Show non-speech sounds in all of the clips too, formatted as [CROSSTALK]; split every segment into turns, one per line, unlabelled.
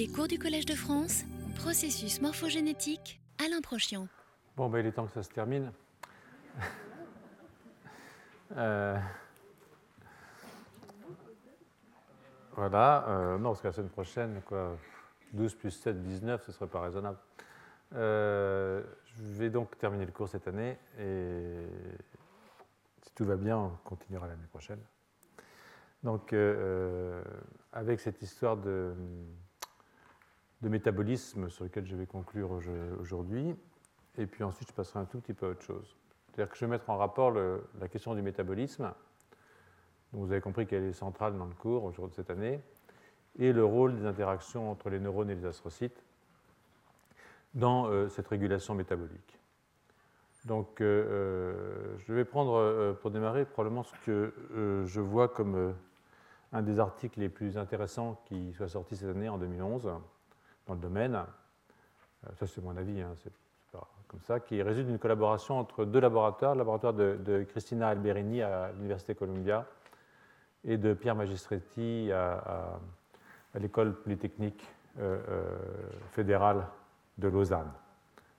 Les cours du Collège de France, processus morphogénétique, Alain Prochian.
Bon, ben, il est temps que ça se termine. [LAUGHS] Euh, Voilà, euh, non, parce que la semaine prochaine, quoi, 12 plus 7, 19, ce ne serait pas raisonnable. Euh, je vais donc terminer le cours cette année et si tout va bien, on continuera l'année prochaine. Donc, avec cette histoire de, de, métabolisme sur lequel je vais conclure aujourd'hui, et puis ensuite je passerai un tout petit peu à autre chose. C'est-à-dire que je vais mettre en rapport la question du métabolisme donc vous avez compris qu'elle est centrale dans le cours au de cette année, et le rôle des interactions entre les neurones et les astrocytes dans euh, cette régulation métabolique. Donc euh, euh, je vais prendre pour démarrer probablement ce que je vois comme un des articles les plus intéressants qui soit sorti cette année en 2011 dans le domaine. ça c'est mon avis, hein, c'est pas comme ça, qui résulte d'une collaboration entre deux laboratoires, le laboratoire de, Cristina Alberini à l'Université Columbia et de Pierre Magistretti à, l'école polytechnique euh, euh, fédérale de Lausanne,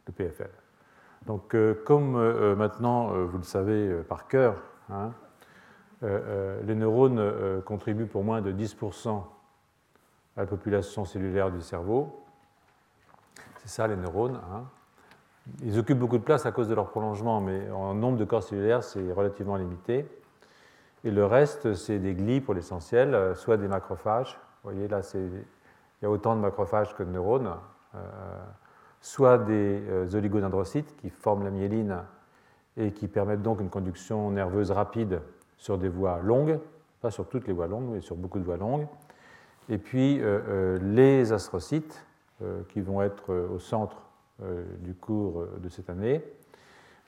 le PFL. Donc, euh, comme maintenant vous le savez par cœur, hein, les neurones contribuent pour moins de 10% à la population cellulaire du cerveau. C'est ça les neurones. Hein. Ils occupent beaucoup de place à cause de leur prolongement, mais en nombre de corps cellulaires, c'est relativement limité. Et le reste, c'est des glis pour l'essentiel, euh, soit des macrophages. Vous voyez, là, il y a autant de macrophages que de neurones. Euh, soit des euh, oligodendrocytes qui forment la myéline et qui permettent donc une conduction nerveuse rapide sur des voies longues, pas sur toutes les voies longues, mais sur beaucoup de voies longues. Et puis les astrocytes, qui vont être au centre du cours de cette année,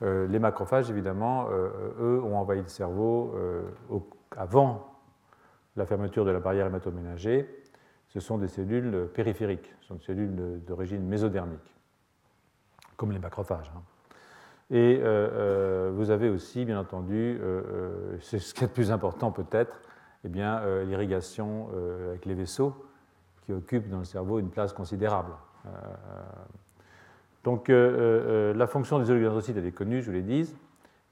euh, les macrophages, évidemment, euh, eux, ont envahi le cerveau euh, avant la fermeture de la barrière hématoménagée. Ce sont des cellules périphériques, ce sont des cellules d'origine mésodermique, comme les macrophages. Hein. Et vous avez aussi, bien entendu, c'est ce qui est le plus important peut-être, eh l'irrigation avec les vaisseaux qui occupent dans le cerveau une place considérable. Donc euh, euh, euh, la fonction des oligodendrocytes, est connue, je vous l'ai dit.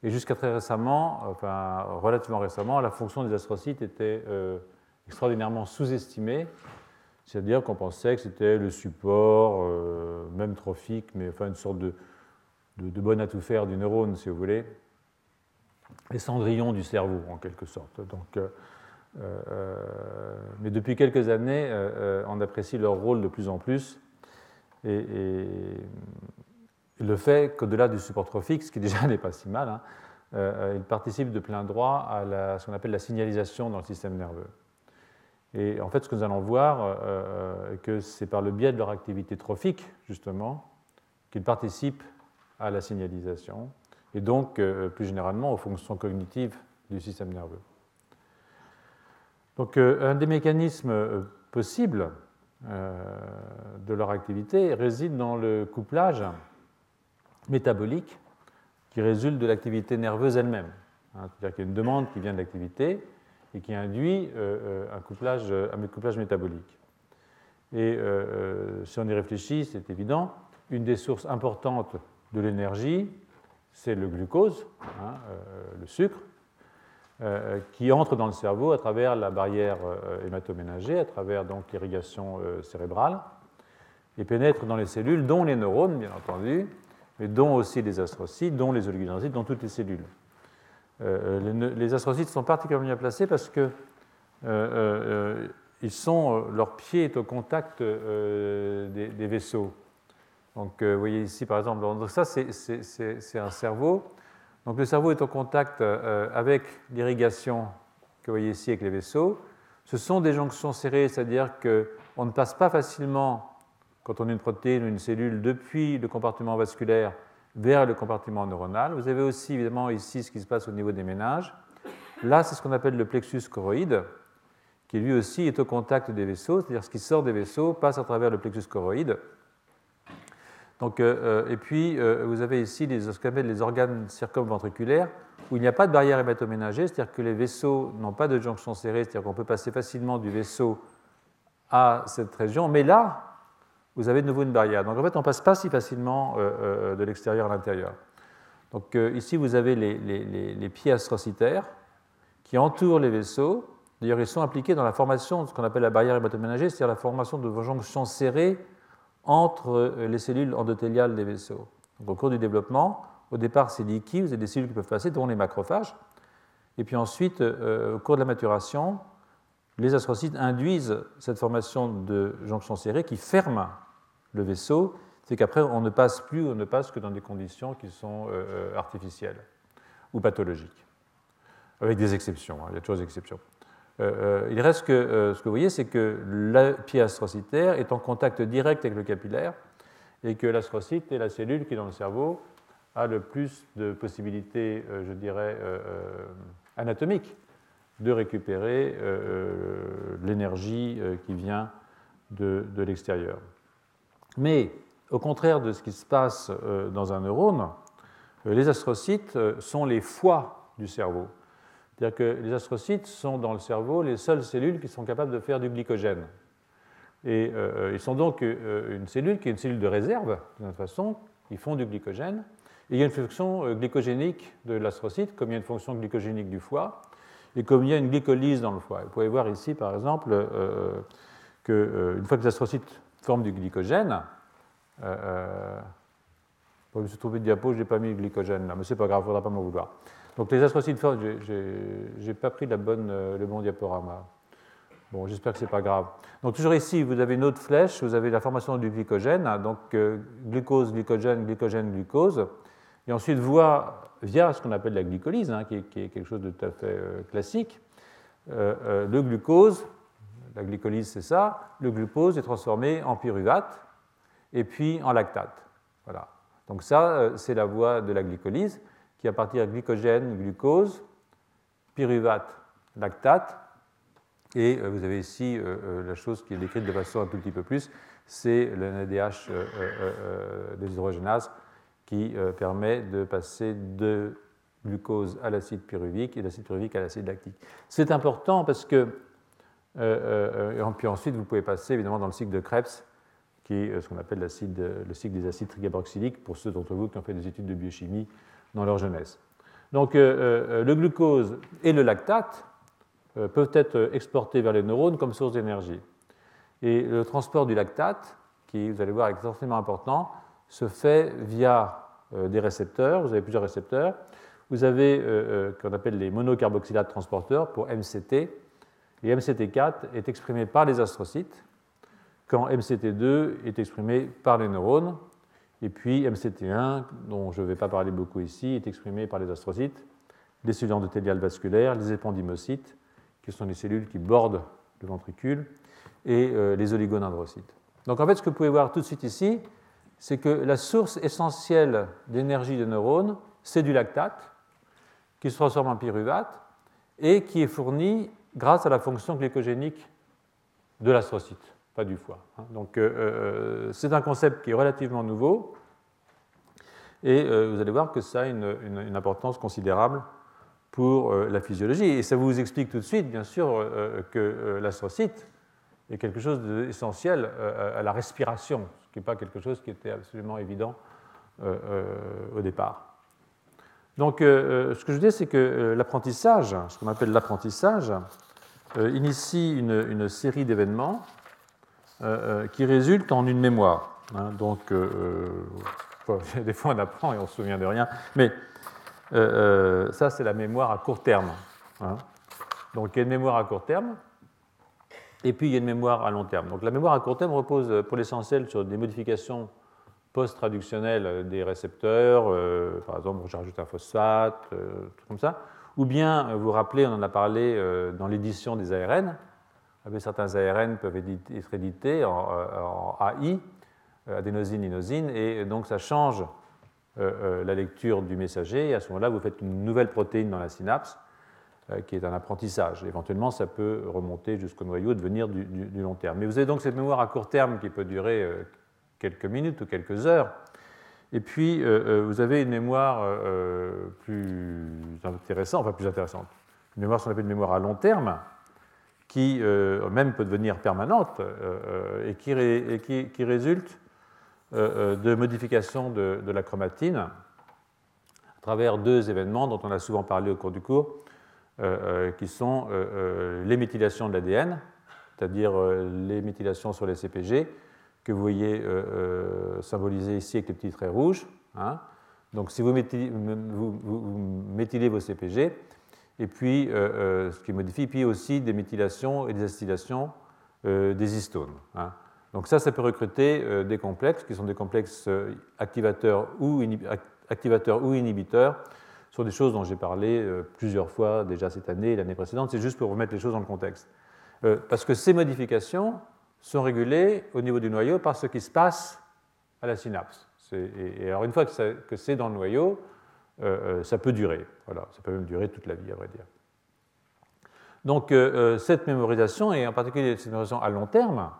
Et jusqu'à très récemment, enfin relativement récemment, la fonction des astrocytes était extraordinairement sous-estimée. C'est-à-dire qu'on pensait que c'était le support, même trophique, mais enfin une sorte de, de, bonne à tout faire du neurone, si vous voulez, les cendrillons du cerveau, en quelque sorte. Donc, mais depuis quelques années, on apprécie leur rôle de plus en plus et, le fait qu'au-delà du support trophique, ce qui [LAUGHS] déjà n'est pas si mal, hein, euh, il participe de plein droit à ce qu'on appelle la signalisation dans le système nerveux. Et en fait, ce que nous allons voir, euh, euh que c'est par le biais de leur activité trophique, justement, qu'ils participent à la signalisation, et donc, euh, plus généralement, aux fonctions cognitives du système nerveux. Donc, un des mécanismes possibles euh, de leur activité réside dans le couplage métabolique qui résulte de l'activité nerveuse elle-même. Hein, c'est-à-dire qu'il y a une demande qui vient de l'activité et qui induit euh, euh, un, couplage, un couplage métabolique. Et si on y réfléchit, c'est évident, une des sources importantes de l'énergie, c'est le glucose, hein, le sucre, euh, qui entre dans le cerveau à travers la barrière euh, hématoménagée, à travers donc l'irrigation euh, cérébrale, et pénètre dans les cellules, dont les neurones, bien entendu, mais dont aussi les astrocytes, dont les oligodendrocytes, dont toutes les cellules. les, astrocytes sont particulièrement bien placés parce que ils sont, leur pied est au contact des, vaisseaux. Donc, vous voyez ici, par exemple, donc ça, c'est un cerveau donc le cerveau est en contact euh, avec l'irrigation que vous voyez ici avec les vaisseaux. Ce sont des jonctions serrées, c'est-à-dire qu'on ne passe pas facilement, quand on a une protéine ou une cellule, depuis le compartiment vasculaire vers le compartiment neuronal. Vous avez aussi évidemment ici ce qui se passe au niveau des ménages. Là, c'est ce qu'on appelle le plexus choroïde, qui lui aussi est au contact des vaisseaux, c'est-à-dire ce qui sort des vaisseaux passe à travers le plexus choroïde. Donc, euh, euh, et puis, euh, vous avez ici les, ce qu'on les organes circumventriculaires, où il n'y a pas de barrière hématoménagée, c'est-à-dire que les vaisseaux n'ont pas de jonction serrée, c'est-à-dire qu'on peut passer facilement du vaisseau à cette région. Mais là, vous avez de nouveau une barrière. Donc en fait, on ne passe pas si facilement de l'extérieur à l'intérieur. Donc ici, vous avez les, les pieds astrocytaires qui entourent les vaisseaux. D'ailleurs, ils sont impliqués dans la formation de ce qu'on appelle la barrière hématoménagée, c'est-à-dire la formation de jonctions serrées entre les cellules endothéliales des vaisseaux. Au cours du développement, au départ, c'est liquide, vous avez des cellules qui peuvent passer, dont les macrophages. Et puis ensuite, euh, au cours de la maturation, les astrocytes induisent cette formation de jonctions serrées qui ferment le vaisseau. C'est qu'après, on ne passe plus, on ne passe que dans des conditions qui sont euh, euh, artificielles ou pathologiques, avec des exceptions. Hein, il y a toujours des exceptions. Il reste que ce que vous voyez, c'est que la pied astrocytaire est en contact direct avec le capillaire et que l'astrocyte est la cellule qui, dans le cerveau, a le plus de possibilités, je dirais, anatomique de récupérer euh, l'énergie euh, qui vient de, l'extérieur. Mais au contraire de ce qui se passe euh, dans un neurone, les astrocytes sont les foies du cerveau. C'est-à-dire que les astrocytes sont dans le cerveau les seules cellules qui sont capables de faire du glycogène. Et ils sont donc une cellule qui est une cellule de réserve, de toute façon, ils font du glycogène, il y a une fonction euh, glycogénique de l'astrocyte, comme il y a une fonction glycogénique du foie, et comme il y a une glycolyse dans le foie. Vous pouvez voir ici, par exemple, euh, qu'une euh, fois que les astrocytes forment du glycogène, euh, je me suis trouvé de diapo, je n'ai pas mis le glycogène là, mais c'est pas grave, il ne faudra pas m'en vouloir. Donc les astrocytes forment, je n'ai pas pris bonne, le bon diaporama. Bon, j'espère que ce n'est pas grave. Donc toujours ici, vous avez une autre flèche, vous avez la formation du glycogène, donc glucose, glycogène, glycogène, glucose et ensuite via ce qu'on appelle la glycolyse, hein, qui, est, quelque chose de tout à fait euh, classique, euh, euh, le glucose, la glycolyse c'est ça, le glucose est transformé en pyruvate et puis en lactate. Voilà. Donc ça, c'est la voie de la glycolyse qui à partir de glycogène, glucose, pyruvate, lactate, et vous avez ici la chose qui est décrite de façon un tout petit peu plus, c'est le NADH des hydrogénases qui euh, permet de passer de glucose à l'acide pyruvique et d'acide pyruvique à l'acide lactique. C'est important parce que, euh, euh, puis ensuite, vous pouvez passer évidemment dans le cycle de Krebs, qui est ce qu'on appelle le cycle des acides triglycarboxyliques, pour ceux d'entre vous qui ont fait des études de biochimie dans leur jeunesse. Donc, le glucose et le lactate peuvent être exportés vers les neurones comme source d'énergie. Et le transport du lactate, qui, vous allez voir, est extrêmement important, se fait via euh, des récepteurs. Vous avez plusieurs récepteurs. Vous avez euh, euh, ce qu'on appelle les monocarboxylates transporteurs pour MCT. Et MCT4 est exprimé par les astrocytes, quand MCT2 est exprimé par les neurones. Et puis MCT1, dont je ne vais pas parler beaucoup ici, est exprimé par les astrocytes, les cellules endothéliales vasculaires, les épendymocytes, qui sont les cellules qui bordent le ventricule, et les oligodendrocytes. Donc en fait, ce que vous pouvez voir tout de suite ici, c'est que la source essentielle d'énergie des neurones, c'est du lactate, qui se transforme en pyruvate et qui est fourni grâce à la fonction glycogénique de l'astrocyte, pas du foie. Hein. Donc euh, euh, c'est un concept qui est relativement nouveau et euh, vous allez voir que ça a une, importance considérable pour la physiologie. Et ça vous explique tout de suite, bien sûr, que l'astrocyte est quelque chose d'essentiel à la respiration, ce qui n'est pas quelque chose qui était absolument évident au départ. Donc, ce que je dis, c'est que l'apprentissage, ce qu'on appelle l'apprentissage, initie une, série d'événements qui résultent en une mémoire. Hein. donc, [LAUGHS] des fois, on apprend et on se souvient de rien, mais ça, c'est la mémoire à court terme. Hein. Donc, il y a une mémoire à court terme, et puis il y a une mémoire à long terme. Donc la mémoire à court terme repose euh, pour l'essentiel sur des modifications post-traductionnelles euh, des récepteurs, euh, par exemple rajoute un phosphate, tout comme ça, ou bien vous vous rappelez, on en a parlé dans l'édition des ARN, certains ARN peuvent être édités en, AI, adénosine, inosine, et donc ça change la lecture du messager, et à ce moment-là, vous faites une nouvelle protéine dans la synapse, euh, qui est un apprentissage. Éventuellement, ça peut remonter jusqu'au noyau, devenir du, long terme. Mais vous avez donc cette mémoire à court terme qui peut durer euh, quelques minutes ou quelques heures. Et puis, euh, vous avez une mémoire plus intéressante, enfin plus intéressante, une mémoire, qu'on appelle une mémoire à long terme, qui même peut devenir permanente et qui, qui, résulte de modifications de, la chromatine à travers deux événements dont on a souvent parlé au cours du cours, qui sont les méthylations de l'ADN, c'est-à-dire les méthylations sur les CPG, que vous voyez symbolisées ici avec les petits traits rouges. Hein, donc si vous méthylez, vos CPG, et puis euh, euh, ce qui modifie, puis aussi des méthylations et des acylations euh, des histones. Hein. Donc ça, ça peut recruter des complexes qui sont des complexes activateurs ou, activateurs ou inhibiteurs sur des choses dont j'ai parlé plusieurs fois déjà cette année et l'année précédente. C'est juste pour remettre les choses dans le contexte. parce que ces modifications sont régulées au niveau du noyau par ce qui se passe à la synapse. Et, alors une fois que, c'est dans le noyau, ça peut durer. Voilà, ça peut même durer toute la vie, à vrai dire. Donc euh, cette mémorisation, et en particulier cette mémorisation à long terme,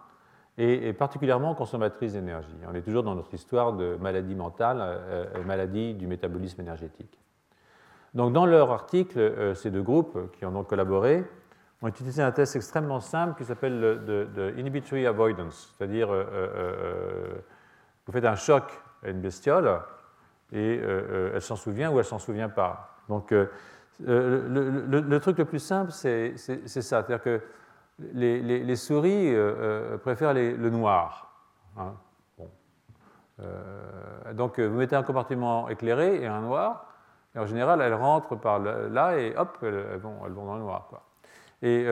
est, particulièrement consommatrice d'énergie. On est toujours dans notre histoire de maladie mentale, maladie du métabolisme énergétique. Donc dans leur article, ces deux groupes qui en ont collaboré ont utilisé un test extrêmement simple qui s'appelle le inhibitory avoidance, c'est-à-dire vous faites un choc à une bestiole et euh, euh, elle s'en souvient ou elle s'en souvient pas. Donc euh, le, truc le plus simple, c'est ça. C'est-à-dire que les, souris préfèrent le noir. Hein. donc vous mettez un compartiment éclairé et un noir, et en général elles rentrent par là et hop, elles, vont, elles vont, dans le noir. Et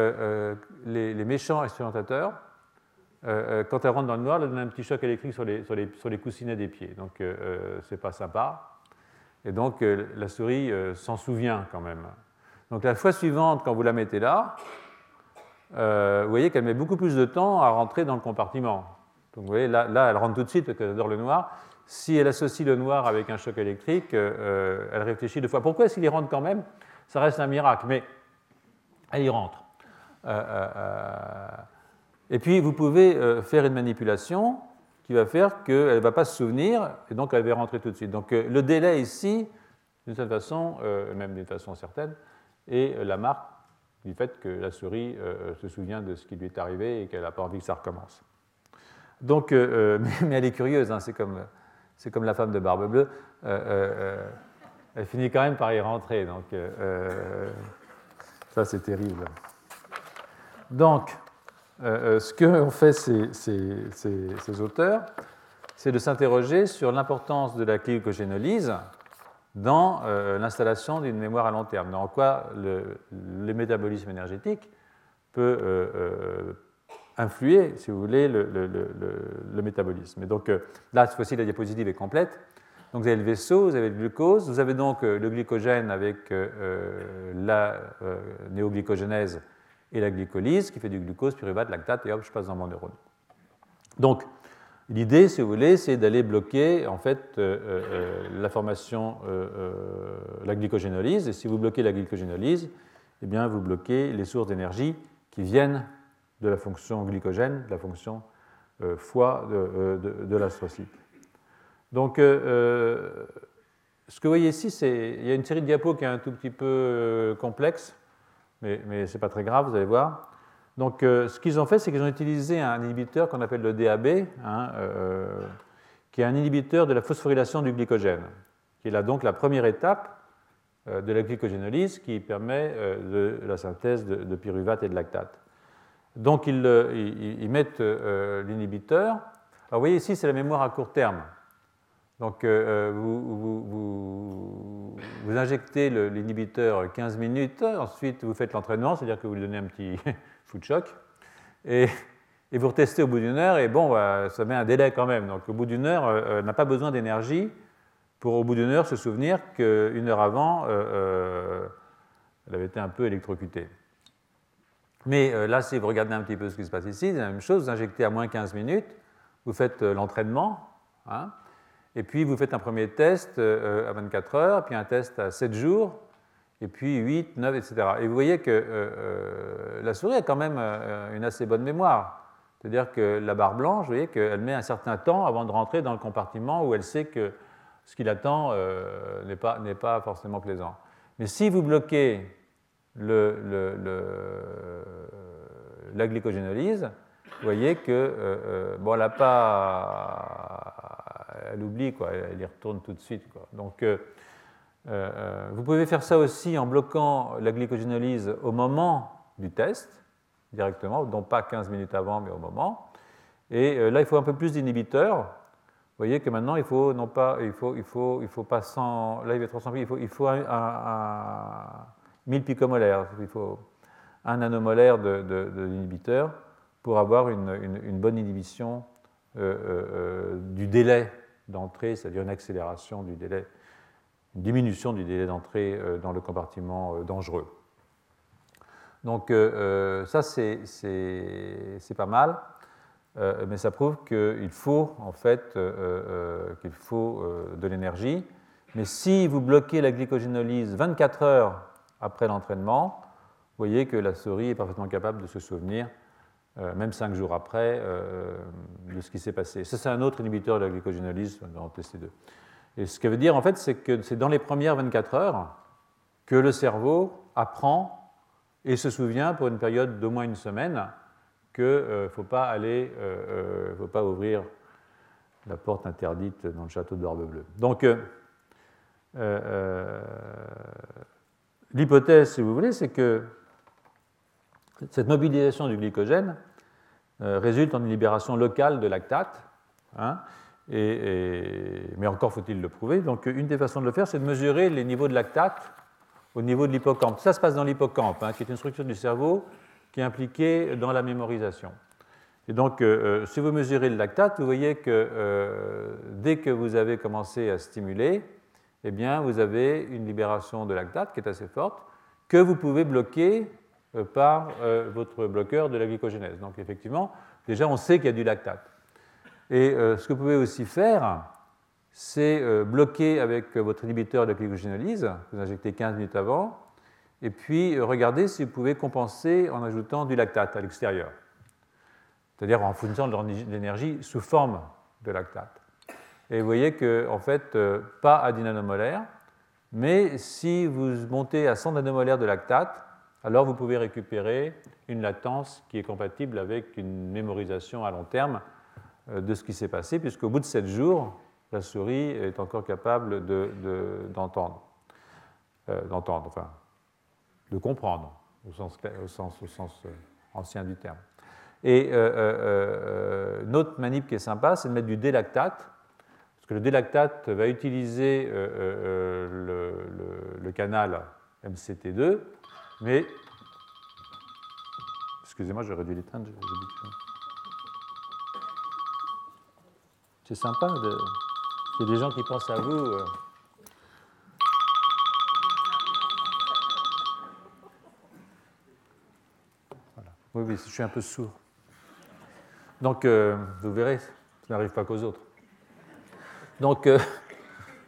les, méchants expérimentateurs, quand elle rentre dans le noir, elle donne un petit choc électrique sur les, sur les, sur les coussinets des pieds. Donc, euh, c'est pas sympa. Et donc, la souris s'en souvient quand même. Donc, la fois suivante, quand vous la mettez là, vous voyez qu'elle met beaucoup plus de temps à rentrer dans le compartiment. Donc, vous voyez, là, là elle rentre tout de suite parce qu'elle adore le noir. Si elle associe le noir avec un choc électrique, elle réfléchit deux fois. Pourquoi est-ce qu'il y rentre quand même? Ça reste un miracle, mais elle y rentre. Et puis, vous pouvez euh, faire une manipulation qui va faire qu'elle ne va pas se souvenir et donc elle va rentrer tout de suite. Donc, euh, le délai ici, d'une certaine façon, euh, même d'une façon certaine, est la marque du fait que la souris se souvient de ce qui lui est arrivé et qu'elle n'a pas envie que ça recommence. Donc, [LAUGHS] mais elle est curieuse, hein, c'est comme, comme, la femme de Barbe Bleue. elle finit quand même par y rentrer. Donc, ça, c'est terrible. Donc, ce qu'ont fait ces, auteurs, c'est de s'interroger sur l'importance de la glycogénolyse dans euh, l'installation d'une mémoire à long terme, dans quoi le, métabolisme énergétique peut influer, si vous voulez, le, métabolisme. Et donc là, cette fois-ci, la diapositive est complète. Donc vous avez le vaisseau, vous avez le glucose, vous avez donc le glycogène avec la néoglycogénèse et la glycolyse qui fait du glucose, pyruvate, lactate, et hop, je passe dans mon neurone. Donc, l'idée, si vous voulez, c'est d'aller bloquer en fait euh, euh, la formation, euh, la glycogénolyse. Et si vous bloquez la glycogénolyse, eh bien, vous bloquez les sources d'énergie qui viennent de la fonction glycogène, de la fonction foie de l'astrocyte. Donc, ce que vous voyez ici, c'est il y a une série de diapos qui est un tout petit peu complexe mais, mais ce n'est pas très grave, vous allez voir. Donc, euh, ce qu'ils ont fait, c'est qu'ils ont utilisé un inhibiteur qu'on appelle le DAB, hein, euh, qui est un inhibiteur de la phosphorylation du glycogène, qui est là donc la première étape euh, de la glycogénolyse qui permet de la synthèse de, pyruvate et de lactate. Donc, ils mettent l'inhibiteur. Alors, vous voyez ici, c'est la mémoire à court terme. Donc, euh, euh, vous, vous, injectez l'inhibiteur 15 minutes, ensuite vous faites l'entraînement, c'est-à-dire que vous lui donnez un petit [LAUGHS] foot choc, et, vous retestez au bout d'une heure, et bon, bah, ça met un délai quand même. Donc, au bout d'une heure, euh, n'a pas besoin d'énergie pour, au bout d'une heure, se souvenir qu'une heure avant, elle avait été un peu électrocutée. Mais là, si vous regardez un petit peu ce qui se passe ici, c'est la même chose, vous injectez à moins 15 minutes, vous faites l'entraînement, hein, et puis vous faites un premier test euh, à 24 heures, puis un test à 7 jours, et puis 8, 9, etc. Et vous voyez que euh, euh, la souris a quand même une assez bonne mémoire. C'est-à-dire que la barre blanche, vous voyez qu'elle met un certain temps avant de rentrer dans le compartiment où elle sait que ce qui l'attend n'est pas, pas, forcément plaisant. Mais si vous bloquez la glycogénolyse, vous voyez que bon, elle pas, elle oublie quoi, elle y retourne tout de suite. Donc vous pouvez faire ça aussi en bloquant la glycogénolyse au moment du test directement, donc pas 15 minutes avant, mais au moment. Et là, il faut un peu plus d'inhibiteurs voyez que maintenant, il faut non pas, il faut, il faut, il faut pas 100, là il est 300 il faut, il faut un, 1000 picomolaires, il faut un nanomolaire de, de, pour avoir une, une, bonne inhibition euh, euh, euh, du délai d'entrée, c'est-à-dire une accélération du délai, une diminution du délai d'entrée dans le compartiment dangereux. Donc ça, c'est pas mal. Euh, mais ça prouve qu'il faut en fait euh, euh, qu'il faut de l'énergie. Mais si vous bloquez la glycogénolyse 24 heures après l'entraînement, vous voyez que la souris est parfaitement capable de se souvenir, même 5 jours après, de ce qui s'est passé. Ça, c'est un autre inhibiteur de la glycogénolyse dans TC2. Et ce que veut dire, en fait, c'est que c'est dans les premières 24 heures que le cerveau apprend et se souvient pour une période d'au moins une semaine qu'il ne euh, faut pas aller, euh, euh, faut pas ouvrir la porte interdite dans le château d'Orbe Bleu. Donc, l'hypothèse, si vous voulez, c'est que cette mobilisation du glycogène résulte en une libération locale de lactate. Hein, mais encore faut-il le prouver. Donc, une des façons de le faire, c'est de mesurer les niveaux de lactate au niveau de l'hippocampe. Ça se passe dans l'hippocampe, hein, qui est une structure du cerveau qui est impliqué dans la mémorisation. Et donc, euh, euh, si vous mesurez le lactate, vous voyez que euh, dès que vous avez commencé à stimuler, eh bien, vous avez une libération de lactate qui est assez forte, que vous pouvez bloquer par votre bloqueur de la glycogénèse. Donc, effectivement, déjà, on sait qu'il y a du lactate. Et ce que vous pouvez aussi faire, c'est bloquer avec votre inhibiteur de la glycogénolyse, vous injectez 15 minutes avant, et puis euh, regardez si vous pouvez compenser en ajoutant du lactate à l'extérieur, c'est-à-dire en fournissant de l'énergie sous forme de lactate. Et vous voyez que, en fait, euh, pas à 10 nanomolaires, mais si vous montez à 100 nanomolaires de lactate, alors vous pouvez récupérer une latence qui est compatible avec une mémorisation à long terme euh, de ce qui s'est passé, puisqu'au bout de 7 jours, la souris est encore capable d'entendre. De, d'entendre, enfin, de comprendre, au sens, euh, ancien du terme. Et euh, euh, une autre manip qui est sympa, c'est de mettre du délactate, parce que le délactate va utiliser le, canal MCT2, mais. Excusez-moi, j'aurais dû l'éteindre. C'est sympa, de... il y a des gens qui pensent à vous. Oui, oui, je suis un peu sourd. Donc, euh, vous verrez, ça n'arrive pas qu'aux autres. Donc, euh,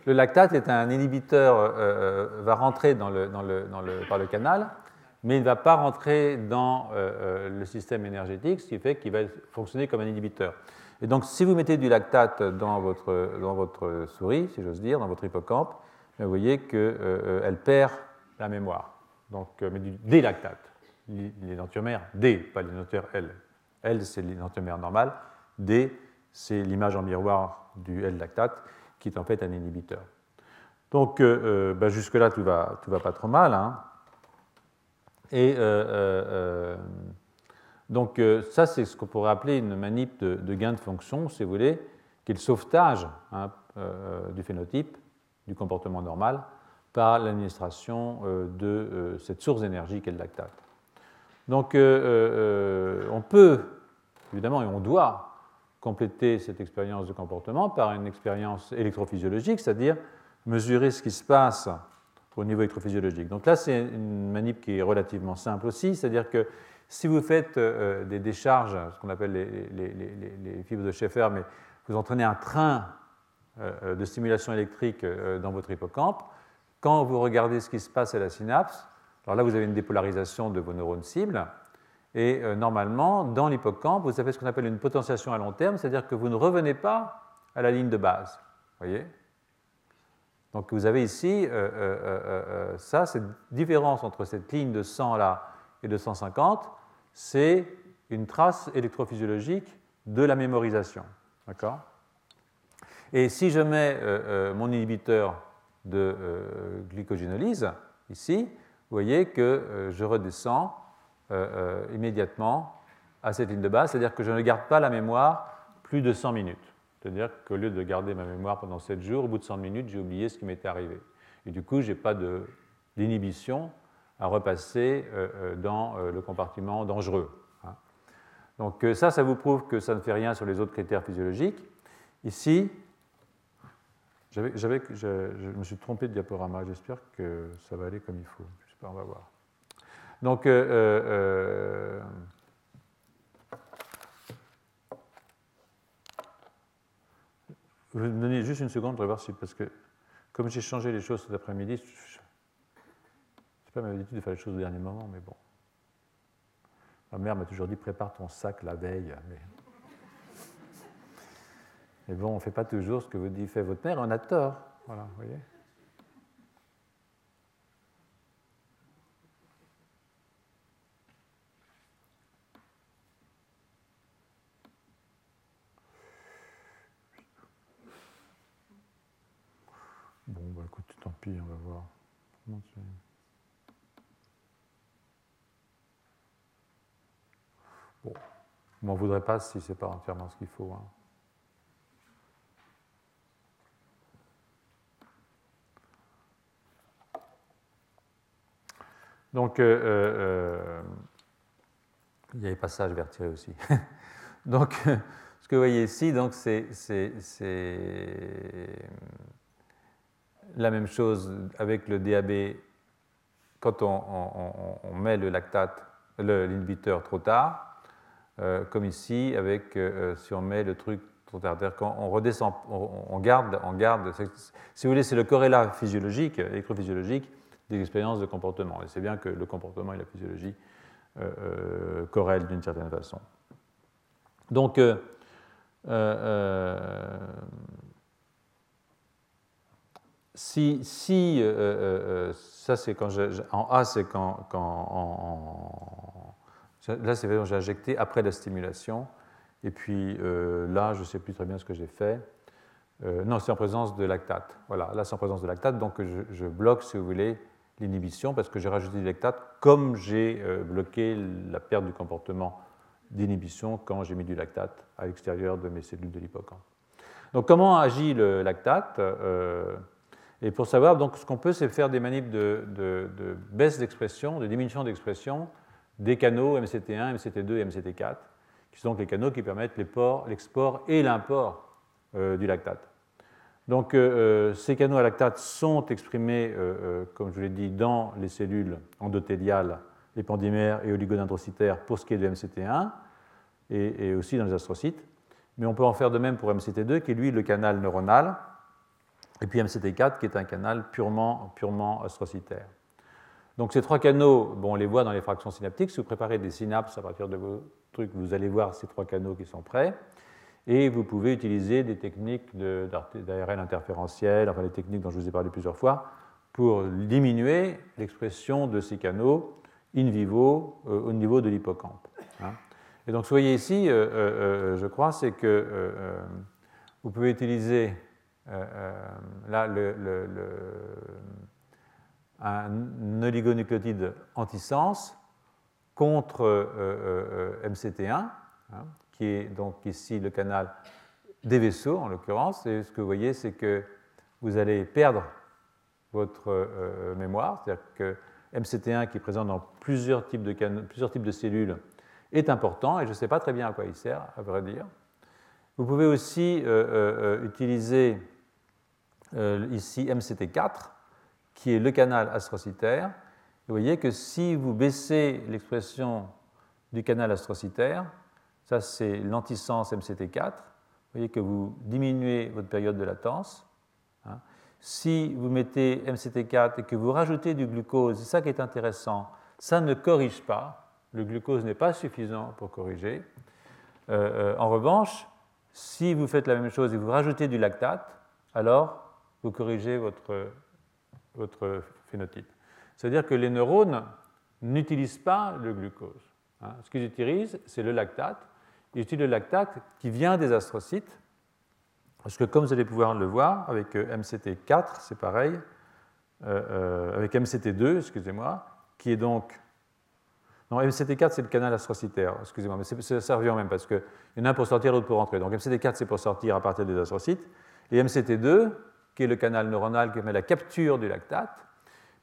le lactate est un inhibiteur, euh, va rentrer dans le, dans le, dans le, par le canal, mais il ne va pas rentrer dans le système énergétique, ce qui fait qu'il va fonctionner comme un inhibiteur. Et donc, si vous mettez du lactate dans votre, dans votre souris, si j'ose dire, dans votre hippocampe, vous voyez qu'elle perd la mémoire. Donc, mais du délactate l'énantiomère D, pas l'énantiomère L. L, c'est l'énantiomère normal. D, c'est l'image en miroir du L-lactate, qui est en fait un inhibiteur. Donc, euh, euh, bah, jusque-là, tout va, tout va pas trop mal. Hein. Et euh, donc, ça, c'est ce qu'on pourrait appeler une manip de, gain de fonction, si vous voulez, qui est le sauvetage hein, du phénotype, du comportement normal, par l'administration de cette source d'énergie qu'est le lactate. Donc euh, euh, on peut, évidemment, et on doit compléter cette expérience de comportement par une expérience électrophysiologique, c'est-à-dire mesurer ce qui se passe au niveau électrophysiologique. Donc là, c'est une manip qui est relativement simple aussi, c'est-à-dire que si vous faites euh, des décharges, ce qu'on appelle les, fibres de Schaeffer, mais vous entraînez un train de stimulation électrique dans votre hippocampe, quand vous regardez ce qui se passe à la synapse, alors là, vous avez une dépolarisation de vos neurones cibles. Et euh, normalement, dans l'hippocampe, vous avez ce qu'on appelle une potentiation à long terme, c'est-à-dire que vous ne revenez pas à la ligne de base. voyez? Donc vous avez ici euh, euh, ça, cette différence entre cette ligne de 100 là et de 150, c'est une trace électrophysiologique de la mémorisation. D'accord? Et si je mets mon inhibiteur de glycogénolyse ici, vous voyez que je redescends immédiatement à cette ligne de base, c'est-à-dire que je ne garde pas la mémoire plus de 100 minutes. C'est-à-dire qu'au lieu de garder ma mémoire pendant 7 jours, au bout de 100 minutes, j'ai oublié ce qui m'était arrivé. Et du coup, je n'ai pas d'inhibition à repasser euh, euh, dans euh, le compartiment dangereux. Hein. Donc ça, ça vous prouve que ça ne fait rien sur les autres critères physiologiques. Ici, je, me suis trompé de diaporama. J'espère que ça va aller comme il faut. Je sais pas, on va voir. Donc, Vais me donner juste une seconde pour voir si, parce que comme j'ai changé les choses cet après-midi, c'est pas ma habitude de faire les choses au dernier moment, mais bon. Ma mère m'a toujours dit prépare ton sac la veille. Mais, bon, on ne fait pas toujours ce que vous dit fait votre mère, on a tort. Voilà, vous voyez. Bon, bah pis, on va voir. Bon, je m'en voudrais pas si c'est pas entièrement ce qu'il faut. Hein. Donc, euh, euh, euh, il y a les passages vers tirer aussi. [LAUGHS] donc, ce que vous voyez ici, c'est la même chose avec le DAB quand on, met le lactate, l'inhibiteur trop tard, euh, comme ici, avec, euh, si on met le truc trop tard. C'est-à-dire qu'on redescend, on, garde, on garde, si vous voulez, c'est le corrélat physiologique, électrophysiologique des expériences de comportement. Et c'est bien que le comportement et la physiologie euh, corrèlent d'une certaine façon. Donc, si, euh, euh, euh, ça c'est quand en A, c'est quand, là c'est j'ai injecté après la stimulation, et puis là je ne sais plus très bien ce que j'ai fait. non, c'est en présence de lactate. Voilà, là c'est en présence de lactate, donc je, bloque, si vous voulez, l'inhibition parce que j'ai rajouté du lactate comme j'ai bloqué la perte du comportement d'inhibition quand j'ai mis du lactate à l'extérieur de mes cellules de l'hippocampe. Donc comment agit le lactate? Et pour savoir, donc, ce qu'on peut, c'est faire des manips de, baisse d'expression, de diminution d'expression des canaux MCT1, MCT2 et MCT4, qui sont donc les canaux qui permettent l'export et l'import euh, du lactate. Donc, euh, euh, ces canaux à lactate sont exprimés, comme je l'ai dit, dans les cellules endothéliales, épandymères et oligodendrocytaires pour ce qui est de MCT1 et, et aussi dans les astrocytes. Mais on peut en faire de même pour MCT2, qui est lui le canal neuronal, et puis MCT4 qui est un canal purement, purement astrocytaire. Donc ces trois canaux, bon, on les voit dans les fractions synaptiques. Si vous préparez des synapses à partir de vos trucs, vous allez voir ces trois canaux qui sont prêts. Et vous pouvez utiliser des techniques d'ARN interférentiel, enfin les techniques dont je vous ai parlé plusieurs fois, pour diminuer l'expression de ces canaux in vivo euh, au niveau de l'hippocampe. Hein. Et donc, ce ici, euh, euh, je crois, c'est que vous pouvez utiliser euh, euh, là, un oligonucléotide antisens contre euh, MCT1, hein, qui est donc ici le canal des vaisseaux en l'occurrence. Et ce que vous voyez, c'est que vous allez perdre votre mémoire, c'est-à-dire que MCT1 qui est présent dans plusieurs types de cellules est important et je ne sais pas très bien à quoi il sert, à vrai dire. Vous pouvez aussi utiliser euh, ici MCT4, qui est le canal astrocytaire. Vous voyez que si vous baissez l'expression du canal astrocytaire, ça c'est l'antisens MCT4, vous voyez que vous diminuez votre période de latence. Hein. Si vous mettez MCT4 et que vous rajoutez du glucose, c'est ça qui est intéressant, ça ne corrige pas, le glucose n'est pas suffisant pour corriger. Euh, euh, en revanche, si vous faites la même chose et vous rajoutez du lactate, alors vous corrigez votre, votre phénotype. C'est-à-dire que les neurones n'utilisent pas le glucose. Hein. Ce que j'utilise, c'est le lactate. Et j'utilise le lactate qui vient des astrocytes, parce que comme vous allez pouvoir le voir, avec euh, MCT4, c'est pareil, euh, euh, avec MCT2, excusez-moi, qui est donc... Non, MCT4, c'est le canal astrocytaire, excusez-moi, mais ça revient même, parce qu'il y en a un pour sortir, l'autre pour rentrer. Donc MCT4, c'est pour sortir à partir des astrocytes, et MCT2, qui est le canal neuronal qui permet la capture du lactate.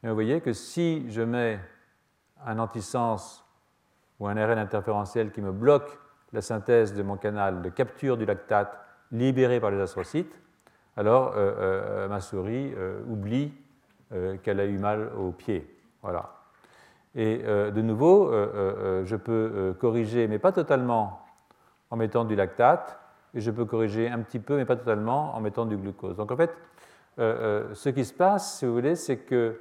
Mais vous voyez que si je mets un antisens ou un RN interférentiel qui me bloque la synthèse de mon canal de capture du lactate libéré par les astrocytes, alors euh, euh, ma souris euh, oublie qu'elle a eu mal au pied. Voilà. Et de nouveau, je peux corriger, mais pas totalement, en mettant du lactate, et je peux corriger un petit peu, mais pas totalement, en mettant du glucose. Donc en fait, ce qui se passe, si vous voulez, c'est que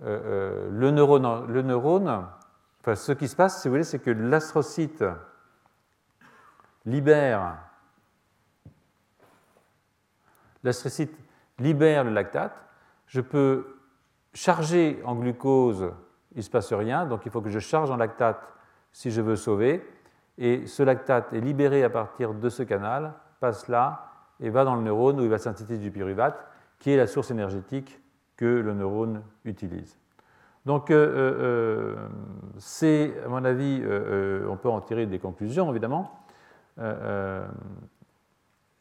le neurone, le neurone, enfin, ce qui se passe, si vous voulez, c'est que l'astrocyte libère l'astrocyte libère le lactate. Je peux charger en glucose, il ne se passe rien, donc il faut que je charge en lactate si je veux sauver. Et ce lactate est libéré à partir de ce canal, passe là et va dans le neurone où il va synthétiser du pyruvate, qui est la source énergétique que le neurone utilise. Donc, euh, euh, euh, c'est, à mon avis, on peut en tirer des conclusions, évidemment.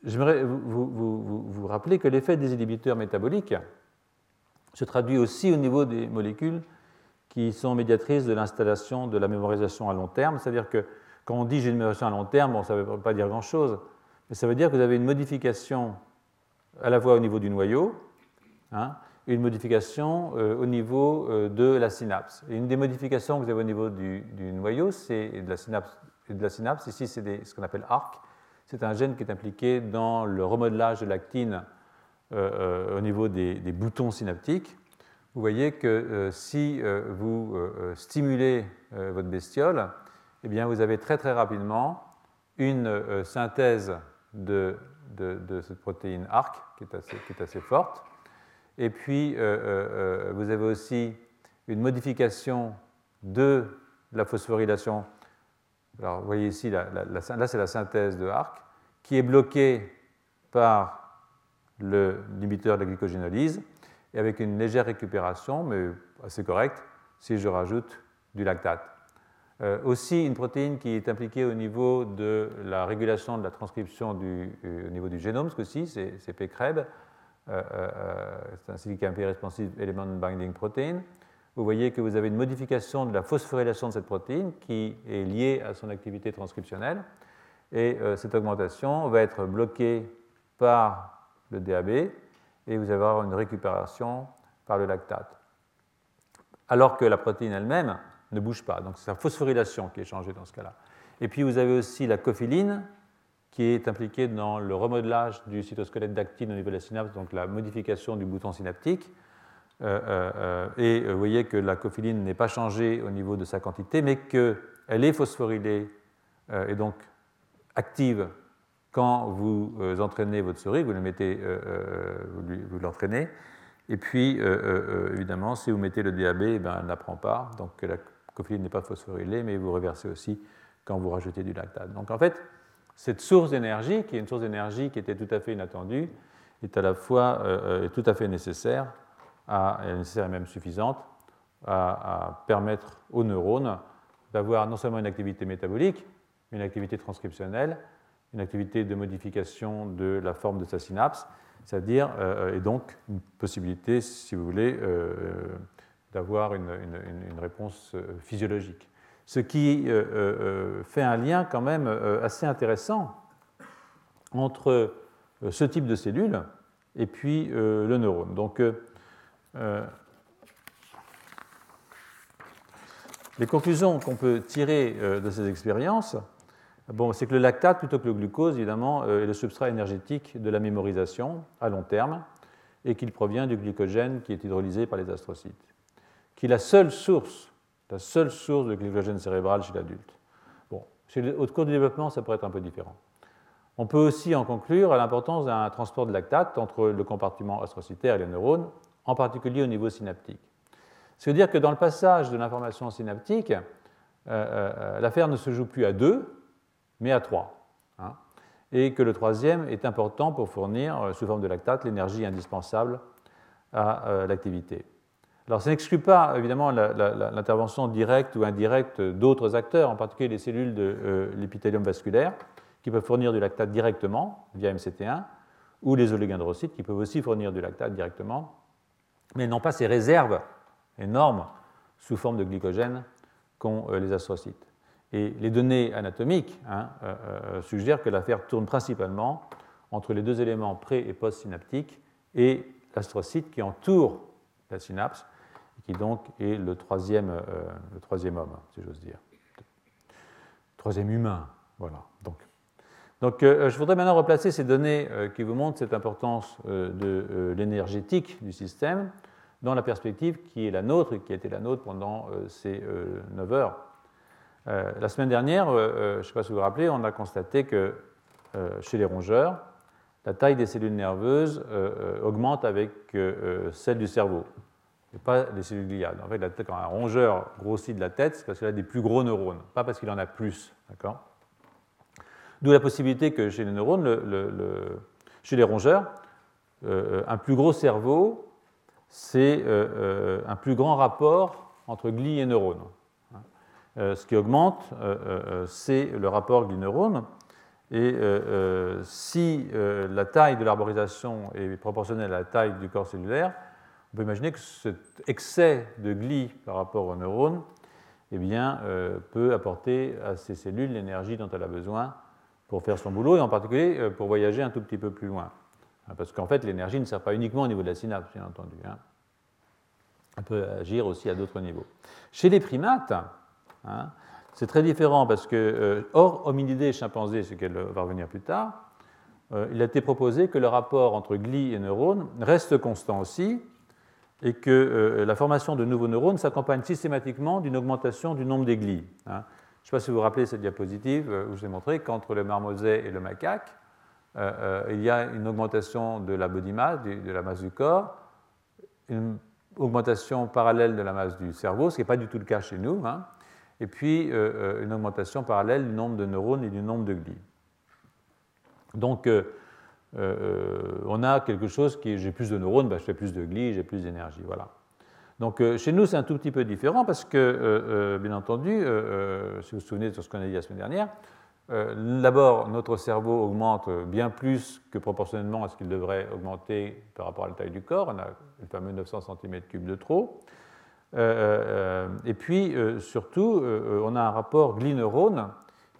J'aimerais vous, rappeler que l'effet des inhibiteurs métaboliques se traduit aussi au niveau des molécules qui sont médiatrices de l'installation de la mémorisation à long terme. C'est-à-dire que quand on dit j'ai une mémorisation à long terme, ça ne veut pas dire grand-chose, mais ça veut dire que vous avez une modification à la fois au niveau du noyau hein, et une modification euh, au niveau euh, de la synapse. Et une des modifications que vous avez au niveau du, noyau, c'est de la synapse. De la synapse. Ici, c'est ce qu'on appelle ARC, c'est un gène qui est impliqué dans le remodelage de l'actine euh, au niveau des, boutons synaptiques. Vous voyez que si vous stimulez votre bestiole, eh bien, vous avez très très rapidement une synthèse de, cette protéine ARC qui est assez, forte. Et puis, vous avez aussi une modification de la phosphorylation alors, vous voyez ici, là, c'est la synthèse de ARC, qui est bloquée par l'inhibiteur de la glycogénolyse, et avec une légère récupération, mais assez correcte, si je rajoute du lactate. Euh, aussi, une protéine qui est impliquée au niveau de la régulation de la transcription euh, au niveau du génome, ce coup-ci, c'est PCREB, euh, c'est un silicon responsive element binding protein vous voyez que vous avez une modification de la phosphorylation de cette protéine qui est liée à son activité transcriptionnelle. Et cette augmentation va être bloquée par le DAB et vous allez avoir une récupération par le lactate. Alors que la protéine elle-même ne bouge pas. Donc c'est sa phosphorylation qui est changée dans ce cas-là. Et puis vous avez aussi la cophiline qui est impliquée dans le remodelage du cytosquelette d'actine au niveau de la synapse, donc la modification du bouton synaptique. Euh, euh, euh, et vous voyez que la cophiline n'est pas changée au niveau de sa quantité, mais qu'elle est phosphorylée et donc active quand vous entraînez votre souris, vous l'entraînez. Et puis, évidemment, si vous mettez le DAB, eh ben, elle n'apprend pas. Donc la cophiline n'est pas phosphorylée, mais vous reversez aussi quand vous rajoutez du lactate. Donc en fait, cette source d'énergie, qui est une source d'énergie qui était tout à fait inattendue, est à la fois tout à fait nécessaire est nécessaire et même suffisante à, permettre aux neurones d'avoir non seulement une activité métabolique, mais une activité transcriptionnelle, une activité de modification de la forme de sa synapse, c'est-à-dire, euh, et donc une possibilité, si vous voulez, euh, d'avoir une, réponse euh, physiologique. Ce qui fait un lien quand même assez intéressant entre ce type de cellules et puis le neurone. Donc, euh, les conclusions qu'on peut tirer euh, de ces expériences, bon, c'est que le lactate, plutôt que le glucose, évidemment, euh, est le substrat énergétique de la mémorisation à long terme et qu'il provient du glycogène qui est hydrolysé par les astrocytes, qui est la seule source, la seule source de glycogène cérébral chez l'adulte. Bon, au cours du développement, ça pourrait être un peu différent. On peut aussi en conclure à l'importance d'un transport de lactate entre le compartiment astrocytaire et les neurones en particulier au niveau synaptique. Ce veut dire que dans le passage de l'information synaptique, l'affaire ne se joue plus à deux, mais à trois. Hein, et que le troisième est important pour fournir, sous forme de lactate, l'énergie indispensable à l'activité. Alors, ça n'exclut pas, évidemment, l'intervention directe ou indirecte d'autres acteurs, en particulier les cellules de l'épithélium vasculaire, qui peuvent fournir du lactate directement via MCT1, ou les oligodendrocytes qui peuvent aussi fournir du lactate directement, mais n'ont pas ces réserves énormes sous forme de glycogène qu'ont euh, les astrocytes. Et les données anatomiques hein, euh, euh, suggèrent que l'affaire tourne principalement entre les deux éléments pré- et post-synaptiques et l'astrocyte qui entoure la synapse, qui donc est le troisième, le troisième homme, si j'ose dire. Troisième humain, voilà. Donc, euh, je voudrais maintenant replacer ces données euh, qui vous montrent cette importance euh, de l'énergétique du système dans la perspective qui est la nôtre et qui a été la nôtre pendant ces 9 heures. La semaine dernière, je ne sais pas si vous vous rappelez, on a constaté que chez les rongeurs, la taille des cellules nerveuses augmente avec celle du cerveau, et pas les cellules gliales. En fait, quand un rongeur grossit de la tête, c'est parce qu'il a des plus gros neurones, pas parce qu'il en a plus. D'accord? D'où la possibilité que chez les neurones, chez les rongeurs, euh, un plus gros cerveau, c'est euh, euh, un plus grand rapport entre gli et neurones. ce qui augmente, c'est le rapport gli-neurone. Et si la taille de l'arborisation est proportionnelle à la taille du corps cellulaire, on peut imaginer que cet excès de gli par rapport aux neurones eh bien, peut apporter à ces cellules l'énergie dont elle a besoin pour faire son boulot et en particulier euh, pour voyager un tout petit peu plus loin. Hein, parce qu'en fait, l'énergie ne sert pas uniquement au niveau de la synapse, bien entendu. Hein. Elle peut agir aussi à d'autres niveaux. Chez les primates, hein, c'est très différent parce que, euh, hors hominidés et chimpanzés, ce qu'elle va revenir plus tard, euh, il a été proposé que le rapport entre gli et neurones reste constant aussi et que la formation de nouveaux neurones s'accompagne systématiquement d'une augmentation du nombre des glis. Je ne sais pas si vous vous rappelez cette diapositive euh, où je vous ai montré qu'entre le marmoset et le macaque, euh, euh, il y a une augmentation de la body mass, de la masse du corps, une augmentation parallèle de la masse du cerveau, ce qui n'est pas du tout le cas chez nous, hein, et puis une augmentation parallèle du nombre de neurones et du nombre de glis. Donc, on a quelque chose qui j'ai plus de neurones, ben, je fais plus de glis, j'ai plus d'énergie. Voilà. Donc euh, chez nous, c'est un tout petit peu différent parce que, euh, euh, bien entendu, si vous vous souvenez de ce qu'on a dit la semaine dernière, d'abord, notre cerveau augmente bien plus que proportionnellement à ce qu'il devrait augmenter par rapport à la taille du corps. On a le fameux 900 cm3 de trop. et puis, surtout, on a un rapport gli-neurone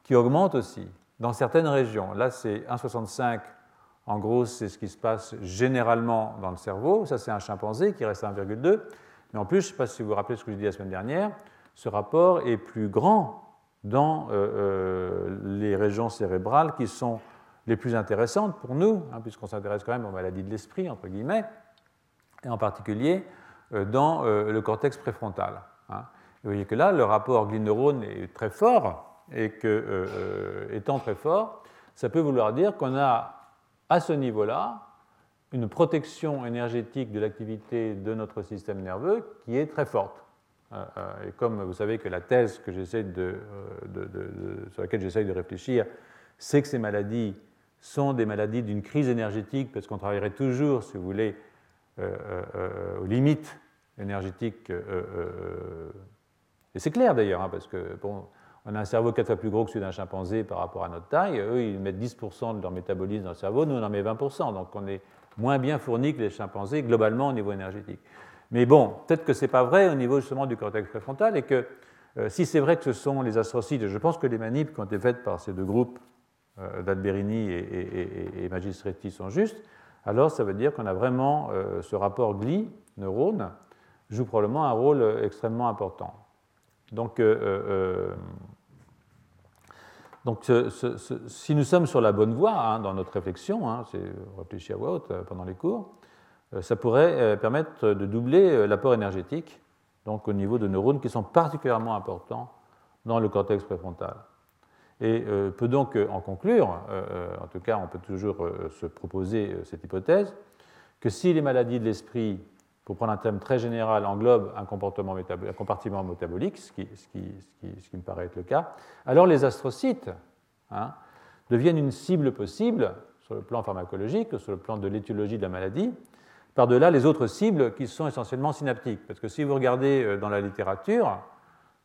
qui augmente aussi dans certaines régions. Là, c'est 1,65. En gros, c'est ce qui se passe généralement dans le cerveau. Ça, c'est un chimpanzé qui reste à 1,2. Mais en plus, je ne sais pas si vous vous rappelez ce que je disais la semaine dernière, ce rapport est plus grand dans euh, euh, les régions cérébrales qui sont les plus intéressantes pour nous, hein, puisqu'on s'intéresse quand même aux maladies de l'esprit, entre guillemets, et en particulier euh, dans le cortex préfrontal. Hein. Vous voyez que là, le rapport gly-neurone est très fort, et que, étant très fort, ça peut vouloir dire qu'on a à ce niveau-là une protection énergétique de l'activité de notre système nerveux qui est très forte. Euh, euh, et comme vous savez que la thèse euh, sur laquelle j'essaye de réfléchir, c'est que ces maladies sont des maladies d'une crise énergétique, parce qu'on travaillerait toujours, si vous voulez, aux limites énergétiques. et c'est clair d'ailleurs, hein, parce que bon, on a un cerveau quatre fois plus gros que celui d'un chimpanzé par rapport à notre taille. Eux, ils mettent 10% de leur métabolisme dans le cerveau, nous, on en met 20%. Donc on est moins bien fournis que les chimpanzés globalement au niveau énergétique. Mais bon, peut-être que ce n'est pas vrai au niveau justement du cortex préfrontal et que euh, si c'est vrai que ce sont les astrocytes, je pense que les manips qui ont été faites par ces deux groupes, euh, d'Alberini et, Magistretti, sont justes, alors ça veut dire qu'on a vraiment euh, ce rapport gli-neurone joue probablement un rôle extrêmement important. Donc, donc, si nous sommes sur la bonne voie hein, dans notre réflexion, hein, c'est réfléchir à voix haute euh, pendant les cours, euh, ça pourrait euh, permettre de doubler l'apport énergétique, donc au niveau de neurones qui sont particulièrement importants dans le cortex préfrontal. Et peut donc en conclure, en tout cas on peut toujours se proposer cette hypothèse, que si les maladies de l'esprit pour prendre un thème très général, englobe un, comportement un compartiment métabolique, ce qui, me paraît être le cas, alors les astrocytes hein, deviennent une cible possible sur le plan pharmacologique, sur le plan de l'étiologie de la maladie, par-delà les autres cibles qui sont essentiellement synaptiques. Parce que si vous regardez euh, dans la littérature,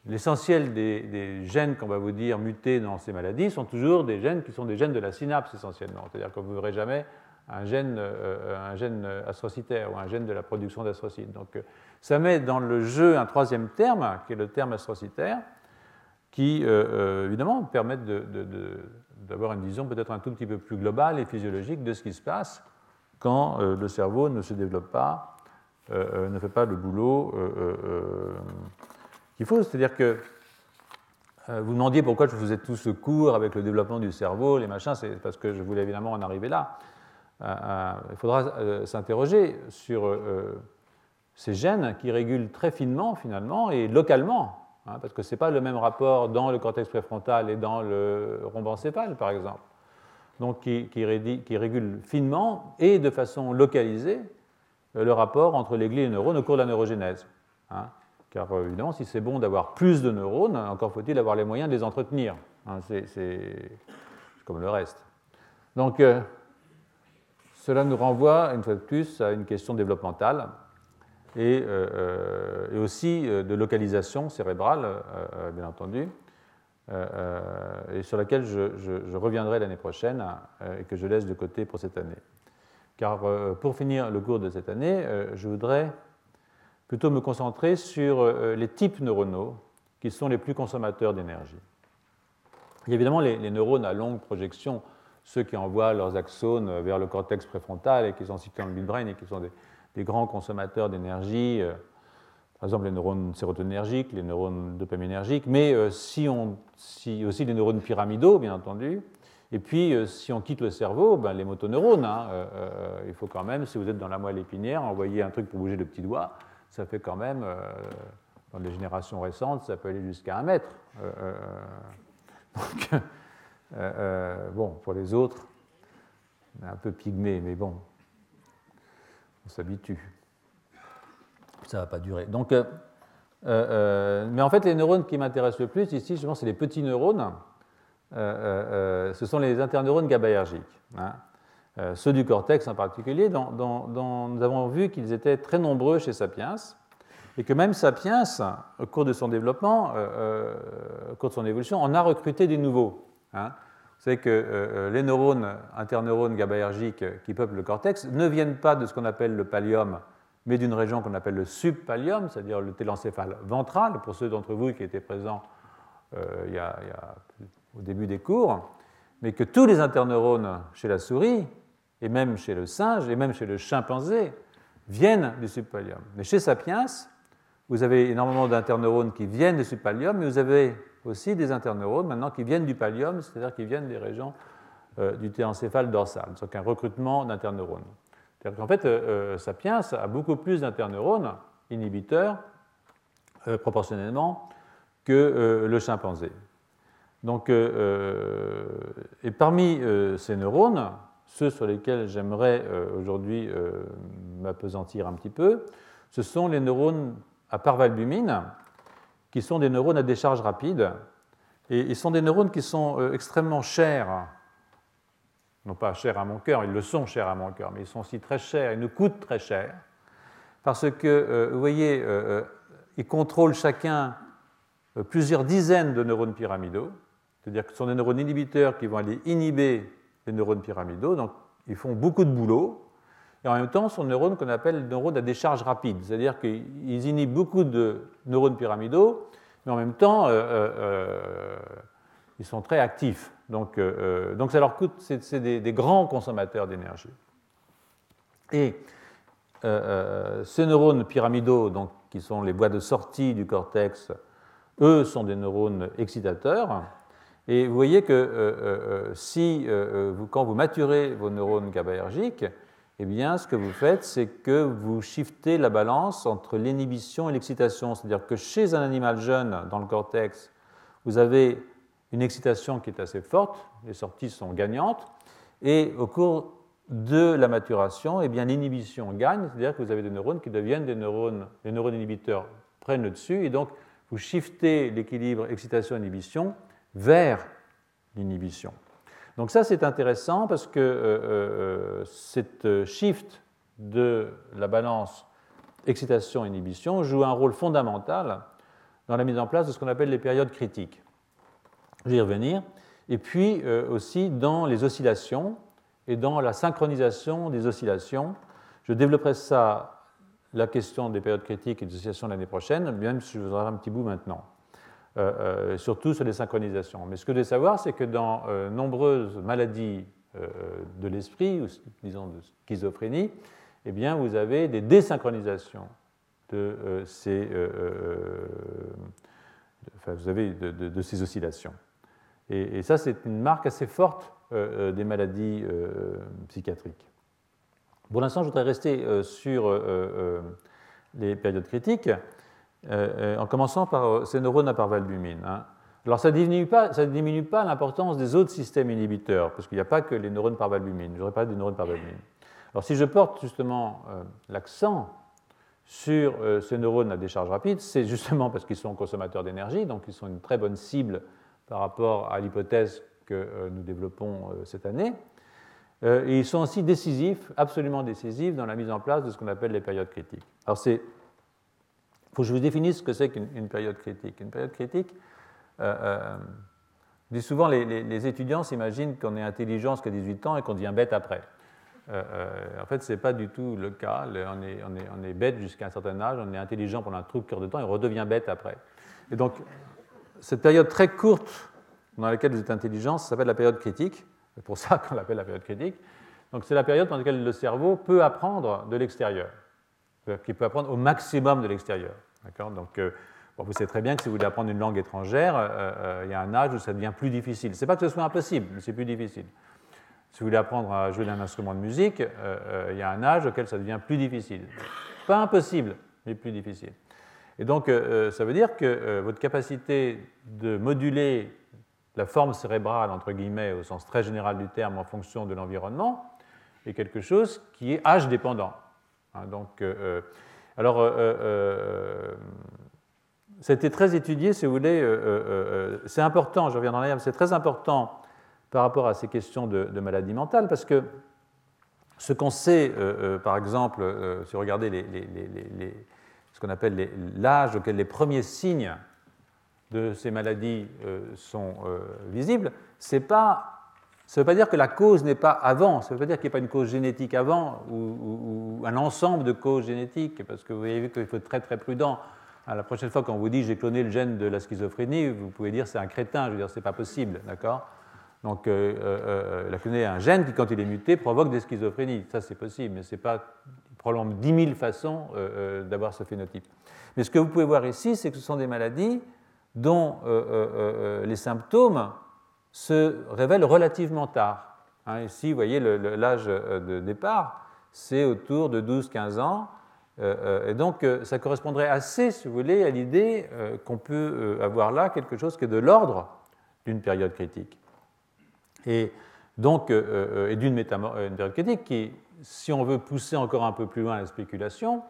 l'essentiel des, gènes qu'on va vous dire mutés dans ces maladies sont toujours des gènes qui sont des gènes de la synapse essentiellement. C'est-à-dire que vous ne jamais un gène, euh, un gène astrocytaire ou un gène de la production d'astrocytes. Donc euh, ça met dans le jeu un troisième terme, qui est le terme astrocytaire, qui évidemment permet d'avoir une vision peut-être un tout petit peu plus globale et physiologique de ce qui se passe quand euh, le cerveau ne se développe pas, euh, euh, ne fait pas le boulot qu'il faut. C'est-à-dire que vous demandiez pourquoi je faisais tout ce cours avec le développement du cerveau, les machins, c'est parce que je voulais évidemment en arriver là. Il faudra s'interroger sur ces gènes qui régulent très finement finalement et localement, hein, parce que ce n'est pas le même rapport dans le cortex préfrontal et dans le rhombe encéphale par exemple donc qui, régule finement et de façon localisée euh, le rapport entre les glies et les neurones au cours de la neurogénèse. Hein. car euh, évidemment, si c'est bon d'avoir plus de neurones, encore faut-il avoir les moyens de les entretenir. Hein. c'est comme le reste. Donc, euh, cela nous renvoie, une fois de plus, à une question développementale et, et aussi de localisation cérébrale, bien entendu. Euh, euh, et sur laquelle je, reviendrai l'année prochaine euh, et que je laisse de côté pour cette année. Car pour finir le cours de cette année, je voudrais plutôt me concentrer sur les types neuronaux qui sont les plus consommateurs d'énergie. Évidemment les, neurones à longue projection, ceux qui envoient leurs axones vers le cortex préfrontal et qui sont situés dans le midbrain et qui sont des, grands consommateurs d'énergie par exemple les neurones sérotoninergiques, les neurones dopaminergiques, mais euh, aussi les neurones pyramidaux, bien entendu. Et puis, euh, si on quitte le cerveau, ben, les motoneurones, hein, euh, il faut quand même, si vous êtes dans la moelle épinière, envoyer un truc pour bouger le petit doigt, ça fait quand même, dans les générations récentes, ça peut aller jusqu'à un mètre. [LAUGHS] donc, bon, pour les autres, un peu pygmé, mais bon, on s'habitue ça ne va pas durer. Donc, euh, euh, euh, mais en fait, les neurones qui m'intéressent le plus ici, pense, c'est les petits neurones. ce sont les interneurones GABAergiques. Hein. ceux du cortex en particulier, dont, nous avons vu qu'ils étaient très nombreux chez Sapiens, et que même Sapiens, au cours de son développement, au cours de son évolution, en a recruté des nouveaux. Hein. Savez que les neurones, interneurones GABAergiques qui peuplent le cortex, ne viennent pas de ce qu'on appelle le pallium, mais d'une région qu'on appelle le subpallium, c'est-à-dire le télencéphale ventral, pour ceux d'entre vous qui étaient présents euh, au début des cours, mais que tous les interneurones chez la souris, et même chez le singe, et même chez le chimpanzé, viennent du subpallium. Mais chez Sapiens, vous avez énormément d'interneurones qui viennent du subpallium, mais vous avez aussi des interneurones maintenant qui viennent du pallium, c'est-à-dire qui viennent des régions euh, du télencéphale dorsal, donc un recrutement d'interneurones. C'est-à-dire qu'en fait, euh, euh, Sapiens a beaucoup plus d'interneurones inhibiteurs proportionnellement que le chimpanzé. Donc, et parmi ces neurones, ceux sur lesquels j'aimerais aujourd'hui m'apesantir un petit peu, ce sont les neurones à parvalbumine, qui sont des neurones à décharge rapide. Et ils sont des neurones qui sont extrêmement chers. Non pas chers à mon cœur, ils le sont chers à mon cœur, mais ils sont aussi très chers, ils nous coûtent très cher, parce que, euh, vous voyez, euh, euh, ils contrôlent chacun plusieurs dizaines de neurones pyramidaux, c'est-à-dire que ce sont des neurones inhibiteurs qui vont aller inhiber les neurones pyramidaux, donc ils font beaucoup de boulot, et en même temps, sont des neurones qu'on appelle neurones à décharge rapide, c'est-à-dire qu'ils inhibent beaucoup de neurones pyramidaux, mais en même temps, ils sont très actifs. Donc, euh, euh, ça leur coûte, c'est des, grands consommateurs d'énergie. Et euh, ces neurones pyramidaux, donc, qui sont les voies de sortie du cortex, eux sont des neurones excitateurs. Et vous voyez que si, quand vous maturez vos neurones GABAergiques, eh bien, ce que vous faites, c'est que vous shiftez la balance entre l'inhibition et l'excitation. C'est-à-dire que chez un animal jeune, dans le cortex, vous avez une excitation qui est assez forte, les sorties sont gagnantes, et au cours de la maturation, eh l'inhibition gagne, c'est-à-dire que vous avez des neurones qui deviennent des neurones, les neurones inhibiteurs prennent le dessus, et donc vous shiftez l'équilibre excitation-inhibition vers l'inhibition. Donc ça c'est intéressant parce que euh, euh, cette shift de la balance excitation-inhibition joue un rôle fondamental dans la mise en place de ce qu'on appelle les périodes critiques. Je vais y revenir. Et puis euh, aussi dans les oscillations et dans la synchronisation des oscillations. Je développerai ça, la question des périodes critiques et des oscillations l'année prochaine, même si je vous en un petit bout maintenant. Euh, euh, surtout sur les synchronisations. Mais ce que je veux savoir, c'est que dans nombreuses maladies de l'esprit, ou disons de schizophrénie, eh bien, vous avez des désynchronisations de ces, vous avez de ces oscillations. Et, ça, c'est une marque assez forte euh, euh, des maladies euh, psychiatriques. Pour l'instant, je voudrais rester sur les périodes critiques, en commençant par ces neurones à parvalbumine. Hein. Alors, ça ne diminue pas, pas l'importance des autres systèmes inhibiteurs, parce qu'il n'y a pas que les neurones par valbumine. Je n'aurais pas des neurones par valbumine. Alors, si je porte justement l'accent sur ces neurones à décharge rapide, c'est justement parce qu'ils sont consommateurs d'énergie, donc ils sont une très bonne cible par rapport à l'hypothèse que euh, nous développons euh, cette année. Euh, ils sont aussi décisifs, absolument décisifs, dans la mise en place de ce qu'on appelle les périodes critiques. Alors, c'est. Faut que je vous définisse ce que c'est qu'une période critique. Une période critique, euh, dis souvent, les, étudiants s'imaginent qu'on est intelligent jusqu'à 18 ans et qu'on devient bête après. en fait, ce n'est pas du tout le cas. On est, on est, on est bête jusqu'à un certain âge, on est intelligent pendant un truc de cœur de temps et on redevient bête après. Et donc, cette période très courte dans laquelle vous êtes intelligent, ça s'appelle la période critique. C'est pour ça qu'on l'appelle la période critique. Donc c'est la période pendant laquelle le cerveau peut apprendre de l'extérieur, qu'il peut apprendre au maximum de l'extérieur. Donc euh, vous savez très bien que si vous voulez apprendre une langue étrangère, euh, euh, il y a un âge où ça devient plus difficile. Ce n'est pas que ce soit impossible, mais c'est plus difficile. Si vous voulez apprendre à jouer d'un instrument de musique, il y a un âge auquel ça devient plus difficile. Pas impossible, mais plus difficile. Et donc, ça veut dire que votre capacité de moduler la forme cérébrale, entre guillemets, au sens très général du terme, en fonction de l'environnement, est quelque chose qui est âge dépendant. Hein, donc, alors, ça a été très étudié, si vous voulez, c'est important, je reviens dans mais c'est très important par rapport à ces questions de, de maladie mentale, parce que ce qu'on sait, par exemple, si vous regardez les, ce qu'on appelle l'âge auquel les premiers signes de ces maladies euh, sont euh, visibles, c'est pas ça ne veut pas dire que la cause n'est pas avant, ça ne veut pas dire qu'il n'y a pas une cause génétique avant ou, un ensemble de causes génétiques, parce que vous avez vu qu'il faut être très très prudent. la prochaine fois qu'on vous dit j'ai cloné le gène de la schizophrénie, vous pouvez dire c'est un crétin, je veux dire c'est pas possible, d'accord? Donc euh, la cloné un gène qui quand il est muté provoque des schizophrénies, ça c'est possible, mais c'est pas probablement 10 000 façons euh, euh, d'avoir ce phénotype. Mais ce que vous pouvez voir ici, c'est que ce sont des maladies dont euh, les symptômes se révèlent relativement tard. Hein, ici, vous voyez l'âge de départ, c'est autour de 12-15 ans. et donc, ça correspondrait assez, si vous voulez, à l'idée qu'on peut avoir là quelque chose qui est de l'ordre d'une période critique. Et donc, et d'une période critique qui si on veut pousser encore un peu plus loin la spéculation,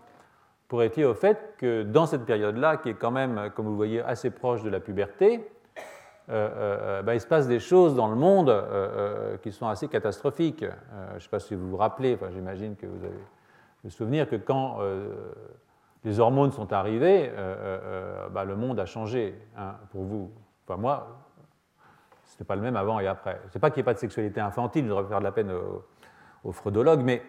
pourrait être au fait que dans cette période-là, qui est quand même, comme vous le voyez, assez proche de la puberté, euh, euh, bah, il se passe des choses dans le monde euh, qui sont assez catastrophiques. je ne sais pas si vous vous rappelez, enfin, j'imagine que vous avez le souvenir que quand les hormones sont arrivées, bah, le monde a changé hein, pour vous. Enfin, moi, ce n'était pas le même avant et après. Ce n'est pas qu'il n'y ait pas de sexualité infantile, je devrais faire de la peine aux, aux freudologues, mais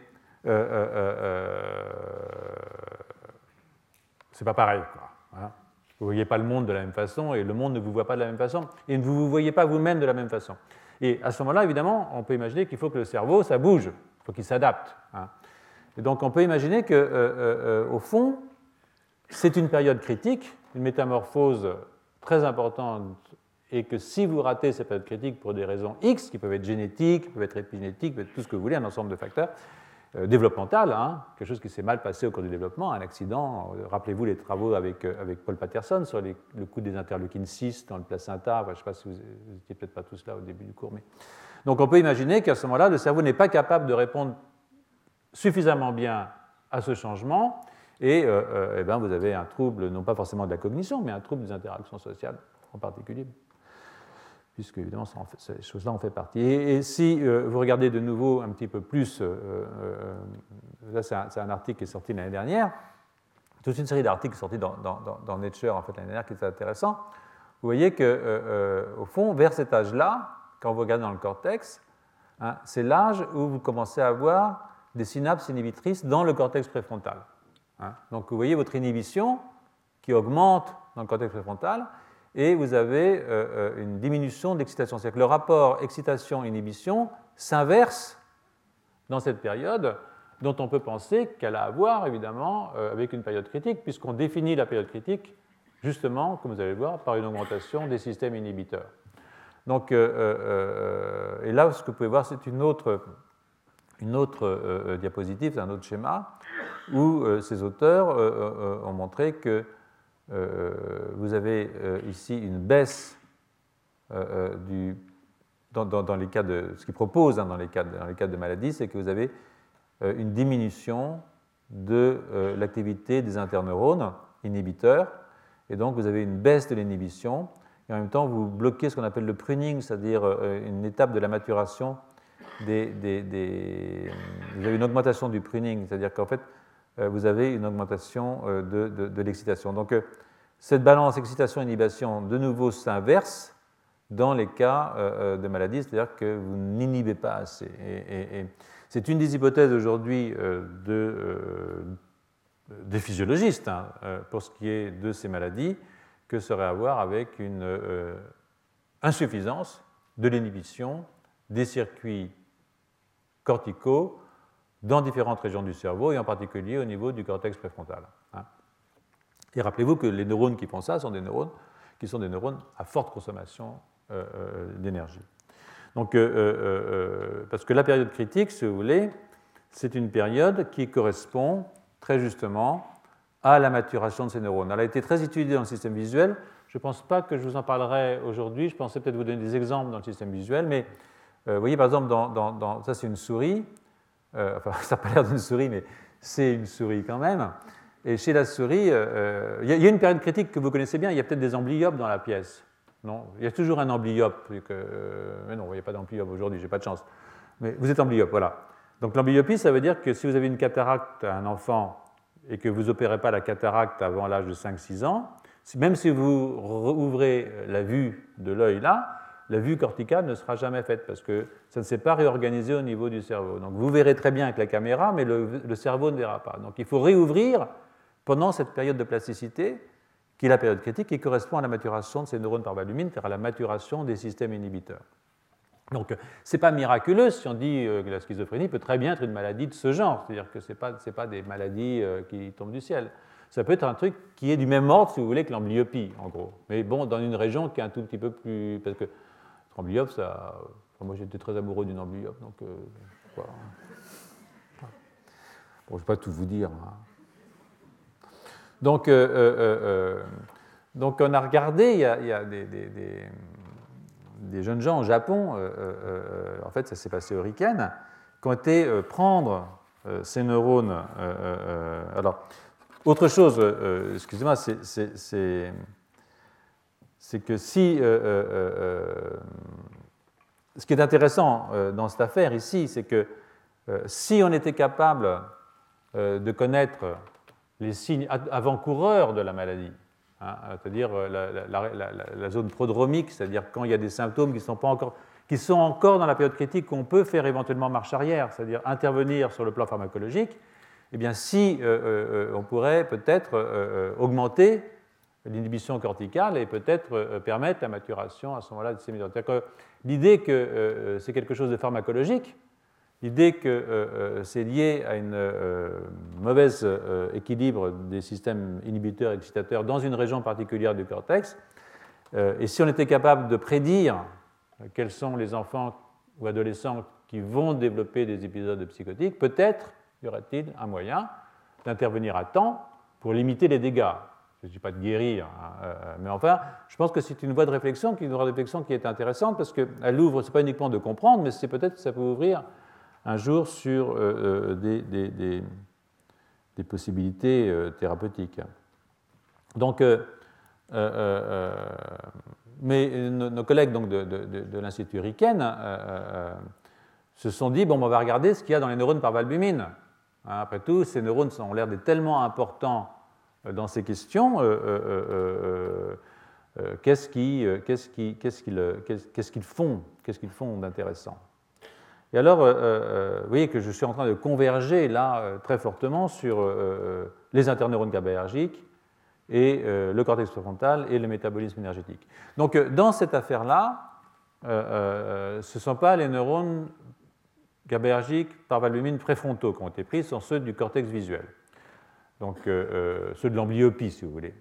c'est pas pareil. Quoi, hein. Vous ne voyez pas le monde de la même façon et le monde ne vous voit pas de la même façon et vous ne vous voyez pas vous-même de la même façon. Et à ce moment-là, évidemment, on peut imaginer qu'il faut que le cerveau, ça bouge, il faut qu'il s'adapte. Hein. Et donc on peut imaginer que, au fond, c'est une période critique, une métamorphose très importante et que si vous ratez cette période critique pour des raisons X, qui peuvent être génétiques, peuvent être épigénétiques, peuvent être tout ce que vous voulez, un ensemble de facteurs, développemental, hein, quelque chose qui s'est mal passé au cours du développement, un accident. Rappelez-vous les travaux avec, avec Paul Patterson sur le coût des interleukines 6 dans le placenta. je ne sais pas si vous n'étiez peut-être pas tous là au début du cours, mais donc on peut imaginer qu'à ce moment-là, le cerveau n'est pas capable de répondre suffisamment bien à ce changement, et, euh, euh, eh ben, vous avez un trouble, non pas forcément de la cognition, mais un trouble des interactions sociales en particulier, puisque évidemment ces choses-là en fait partie. Et, si euh, vous regardez de nouveau un petit peu plus, là c'est un, article qui est sorti l'année dernière, toute une série d'articles sortis dans, dans, Nature en fait l'année dernière qui est intéressant. Vous voyez que au fond, vers cet âge-là, quand vous regardez dans le cortex, hein, c'est l'âge où vous commencez à avoir des synapses inhibitrices dans le cortex préfrontal. Hein. Donc vous voyez votre inhibition qui augmente dans le cortex préfrontal et vous avez euh, euh, une diminution d'excitation. C'est-à-dire que le rapport excitation-inhibition s'inverse dans cette période dont on peut penser qu'elle a à voir évidemment euh, avec une période critique puisqu'on définit la période critique justement, comme vous allez le voir, par une augmentation des systèmes inhibiteurs. Donc, et là, ce que vous pouvez voir, c'est une autre, une autre diapositive, un autre schéma, où ces auteurs ont montré que vous avez ici une baisse du, dans, les cas de, ce qu'ils proposent hein, dans, les cas de, dans les cas de maladie, c'est que vous avez une diminution de l'activité des interneurones inhibiteurs, et donc vous avez une baisse de l'inhibition. Et en même temps vous bloquez ce qu'on appelle le pruning, c'est-à-dire euh, une étape de la maturation des, Vous avez une augmentation du pruning, c'est-à-dire qu'en fait euh, vous avez une augmentation euh, de, l'excitation. Donc cette balance excitation-inhibition de nouveau s'inverse dans les cas de maladie, c'est-à-dire que vous n'inhibez pas assez. Et, c'est une des hypothèses aujourd'hui de, des physiologistes hein, pour ce qui est de ces maladies que serait à voir avec une euh, insuffisance de l'inhibition des circuits corticaux dans différentes régions du cerveau et en particulier au niveau du cortex préfrontal. Hein. Et rappelez-vous que les neurones qui font ça sont des neurones qui sont des neurones à forte consommation euh, euh, d'énergie. Donc, parce que la période critique, si vous voulez, c'est une période qui correspond très justement à la maturation de ces neurones. Elle a été très étudiée dans le système visuel. Je ne pense pas que je vous en parlerai aujourd'hui. Je pensais peut-être vous donner des exemples dans le système visuel, mais euh, vous voyez par exemple, dans, ça c'est une souris. Euh, enfin, [LAUGHS] ça n'a pas l'air d'une souris, mais c'est une souris quand même. Et chez la souris, euh, il y, a une période critique que vous connaissez bien. Il y a peut-être des amblyopes dans la pièce. Non, il y a toujours un amblyiope. mais non, il n'y a pas d'amblyiope aujourd'hui. J'ai pas de chance. Mais vous êtes amblyiope, voilà. Donc l'amblyopie, ça veut dire que si vous avez une cataracte à un enfant et que vous n'opérez pas la cataracte avant l'âge de 5-6 ans, même si vous ouvrez la vue de l'œil là, la vue corticale ne sera jamais faite parce que ça ne s'est pas réorganisé au niveau du cerveau. Donc vous verrez très bien avec la caméra, mais le, cerveau ne verra pas. Donc il faut réouvrir pendant cette période de plasticité, qui est la période critique, qui correspond à la maturation de ces neurones par valumine, c'est-à-dire à la maturation des systèmes inhibiteurs. Donc, ce n'est pas miraculeux si on dit euh, que la schizophrénie peut très bien être une maladie de ce genre, c'est-à-dire que ce n'est pas, pas, des maladies euh, qui tombent du ciel. Ça peut être un truc qui est du même ordre, si vous voulez, que l'amblyopie, en gros. Mais bon, dans une région qui est un tout petit peu plus. Parce que l'amblyope, ça. moi, j'étais très amoureux d'une amblyope, donc. Euh, bon, je ne vais pas tout vous dire. Hein. Donc, donc, on a regardé, il y a, des, des des jeunes gens au Japon, euh, euh, euh, en fait ça s'est passé au Riken, qui ont été prendre ces neurones. alors, autre chose, excusez-moi, c'est que si. ce qui est intéressant dans cette affaire ici, c'est que si on était capable de connaître les signes avant-coureurs de la maladie, Hein, c'est-à-dire euh, la, zone prodromique, c'est-à-dire quand il y a des symptômes qui sont, pas encore, qui sont encore dans la période critique, qu'on peut faire éventuellement marche arrière, c'est-à-dire intervenir sur le plan pharmacologique, eh bien si euh, euh, on pourrait peut-être augmenter l'inhibition corticale et peut-être permettre la maturation à ce moment-là de ces L'idée que c'est quelque chose de pharmacologique, L'idée que euh, euh, c'est lié à une euh, mauvaise équilibre des systèmes inhibiteurs et excitateurs dans une région particulière du cortex, et si on était capable de prédire quels sont les enfants ou adolescents qui vont développer des épisodes psychotiques, peut-être y aurait-il un moyen d'intervenir à temps pour limiter les dégâts Je ne dis pas de guérir, hein, euh, mais enfin, je pense que c'est une voie de réflexion, qui, est intéressante parce qu'elle ouvre, ce n'est pas uniquement de comprendre, mais c'est peut-être que ça peut ouvrir un jour sur euh, des, des, possibilités thérapeutiques. Donc, mais nos, collègues donc, de, l'Institut Riken se sont dit bon, on va regarder ce qu'il y a dans les neurones par valbumine. Hein, après tout, ces neurones ont l'air d'être tellement importants euh, dans ces questions. Euh, euh, qu'est-ce qu'ils font Qu'est-ce font d'intéressant? Et alors, vous voyez que je suis en train de converger là très fortement sur les interneurones GABAergiques et le cortex préfrontal et le métabolisme énergétique. Donc, dans cette affaire-là, ce ne sont pas les neurones GABAergiques par valbumine préfrontaux qui ont été pris sont ceux du cortex visuel, donc euh, euh, ceux de l'amblyopie, si vous voulez.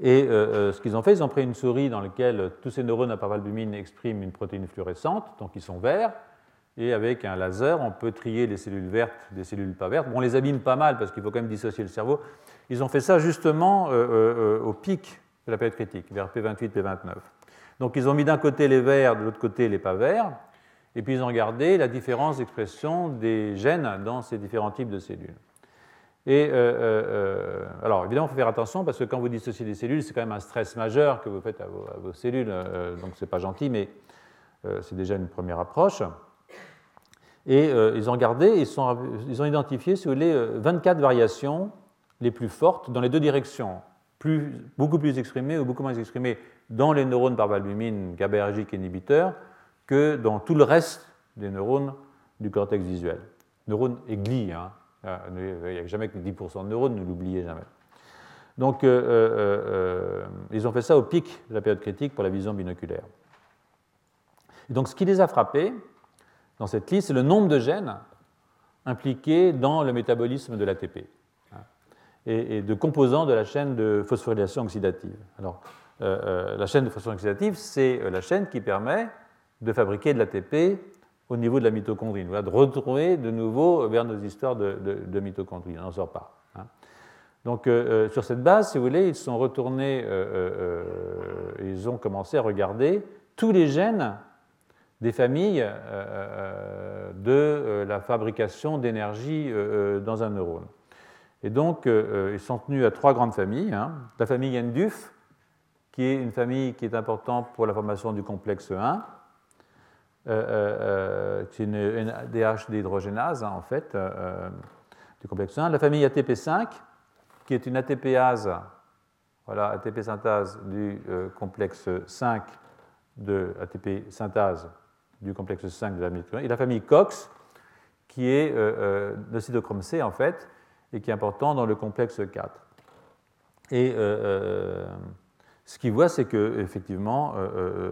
Et euh, ce qu'ils ont fait, ils ont pris une souris dans laquelle tous ces neurones à parvalbumine expriment une protéine fluorescente, donc ils sont verts, et avec un laser, on peut trier les cellules vertes des cellules pas vertes. Bon, on les abîme pas mal parce qu'il faut quand même dissocier le cerveau. Ils ont fait ça justement au pic de la période critique, vers P28, P29. Donc ils ont mis d'un côté les verts, de l'autre côté les pas verts, et puis ils ont regardé la différence d'expression des gènes dans ces différents types de cellules. Et euh, euh, euh, alors évidemment, il faut faire attention parce que quand vous dissociez des cellules, c'est quand même un stress majeur que vous faites à vos, cellules, donc c'est pas gentil, mais c'est déjà une première approche. Et ils ont regardé, ils, ont identifié, si vous voulez, 24 variations les plus fortes dans les deux directions, beaucoup plus exprimées ou beaucoup moins exprimées dans les neurones par valbumine GABAergiques inhibiteurs que dans tout le reste des neurones du cortex visuel. Neurones et gli, hein. Ah, il n'y a jamais que 10% de neurones, ne l'oubliez jamais. Donc, euh, euh, euh, ils ont fait ça au pic de la période critique pour la vision binoculaire. Donc, ce qui les a frappés dans cette liste, c'est le nombre de gènes impliqués dans le métabolisme de l'ATP hein, et, de composants de la chaîne de phosphorylation oxydative. Alors, la chaîne de phosphorylation oxydative, c'est la chaîne qui permet de fabriquer de l'ATP au niveau de la mitochondrie, de retrouver de nouveau vers nos histoires de, mitochondrie. On n'en sort pas. Hein. Donc, euh, euh, sur cette base, si vous voulez, ils sont retournés, euh, ils ont commencé à regarder tous les gènes des familles de la fabrication d'énergie dans un neurone. Et donc, ils sont tenus à trois grandes familles. Hein. La famille NDUF, qui est une famille qui est importante pour la formation du complexe 1, c'est euh, euh, euh, une DH d'hydrogénase, hein, en fait, du complexe 1. La famille ATP5, qui est une ATPase, voilà, ATP synthase du complexe 5 de ATP synthase du complexe 5 de la mitochondrie. Et la famille COX, qui est de cytochrome C, en fait, et qui est important dans le complexe 4. Et ce qu'il voit, c'est que effectivement,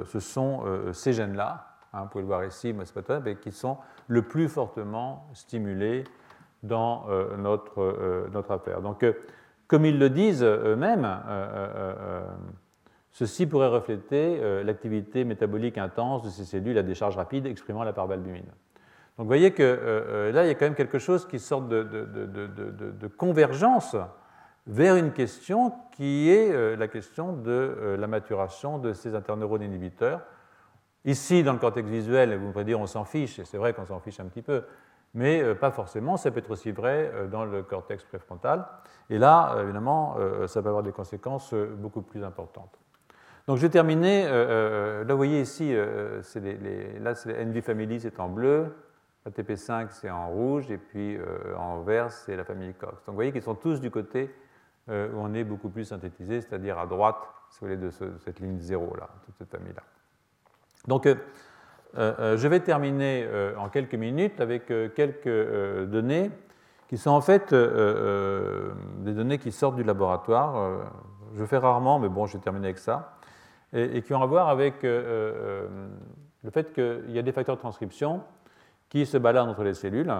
ce sont ces gènes-là Hein, vous pouvez le voir ici, mais qui sont le plus fortement stimulés dans euh, notre, euh, notre, affaire. Donc, euh, comme ils le disent eux-mêmes, ceci pourrait refléter l'activité métabolique intense de ces cellules à décharge rapide exprimant la parvalbumine. Donc vous voyez que là, il y a quand même quelque chose qui sort de, de convergence vers une question qui est la question de la maturation de ces interneurones inhibiteurs Ici, dans le cortex visuel, vous pourrez dire on s'en fiche, et c'est vrai qu'on s'en fiche un petit peu, mais euh, pas forcément, ça peut être aussi vrai euh, dans le cortex préfrontal. Et là, euh, évidemment, ça peut avoir des conséquences beaucoup plus importantes. Donc je vais terminer, là vous voyez ici, les, là c'est NV Family, c'est en bleu, ATP5 c'est en rouge, et puis en vert c'est la famille Cox. Donc vous voyez qu'ils sont tous du côté où on est beaucoup plus synthétisé, c'est-à-dire à droite, si vous voulez, de cette ligne 0 là, toute cette famille-là. Donc, euh, euh, je vais terminer euh, en quelques minutes avec quelques données qui sont en fait des données qui sortent du laboratoire. je fais rarement, mais bon, je vais terminer avec ça. Et, qui ont à voir avec le fait qu'il y a des facteurs de transcription qui se baladent entre les cellules.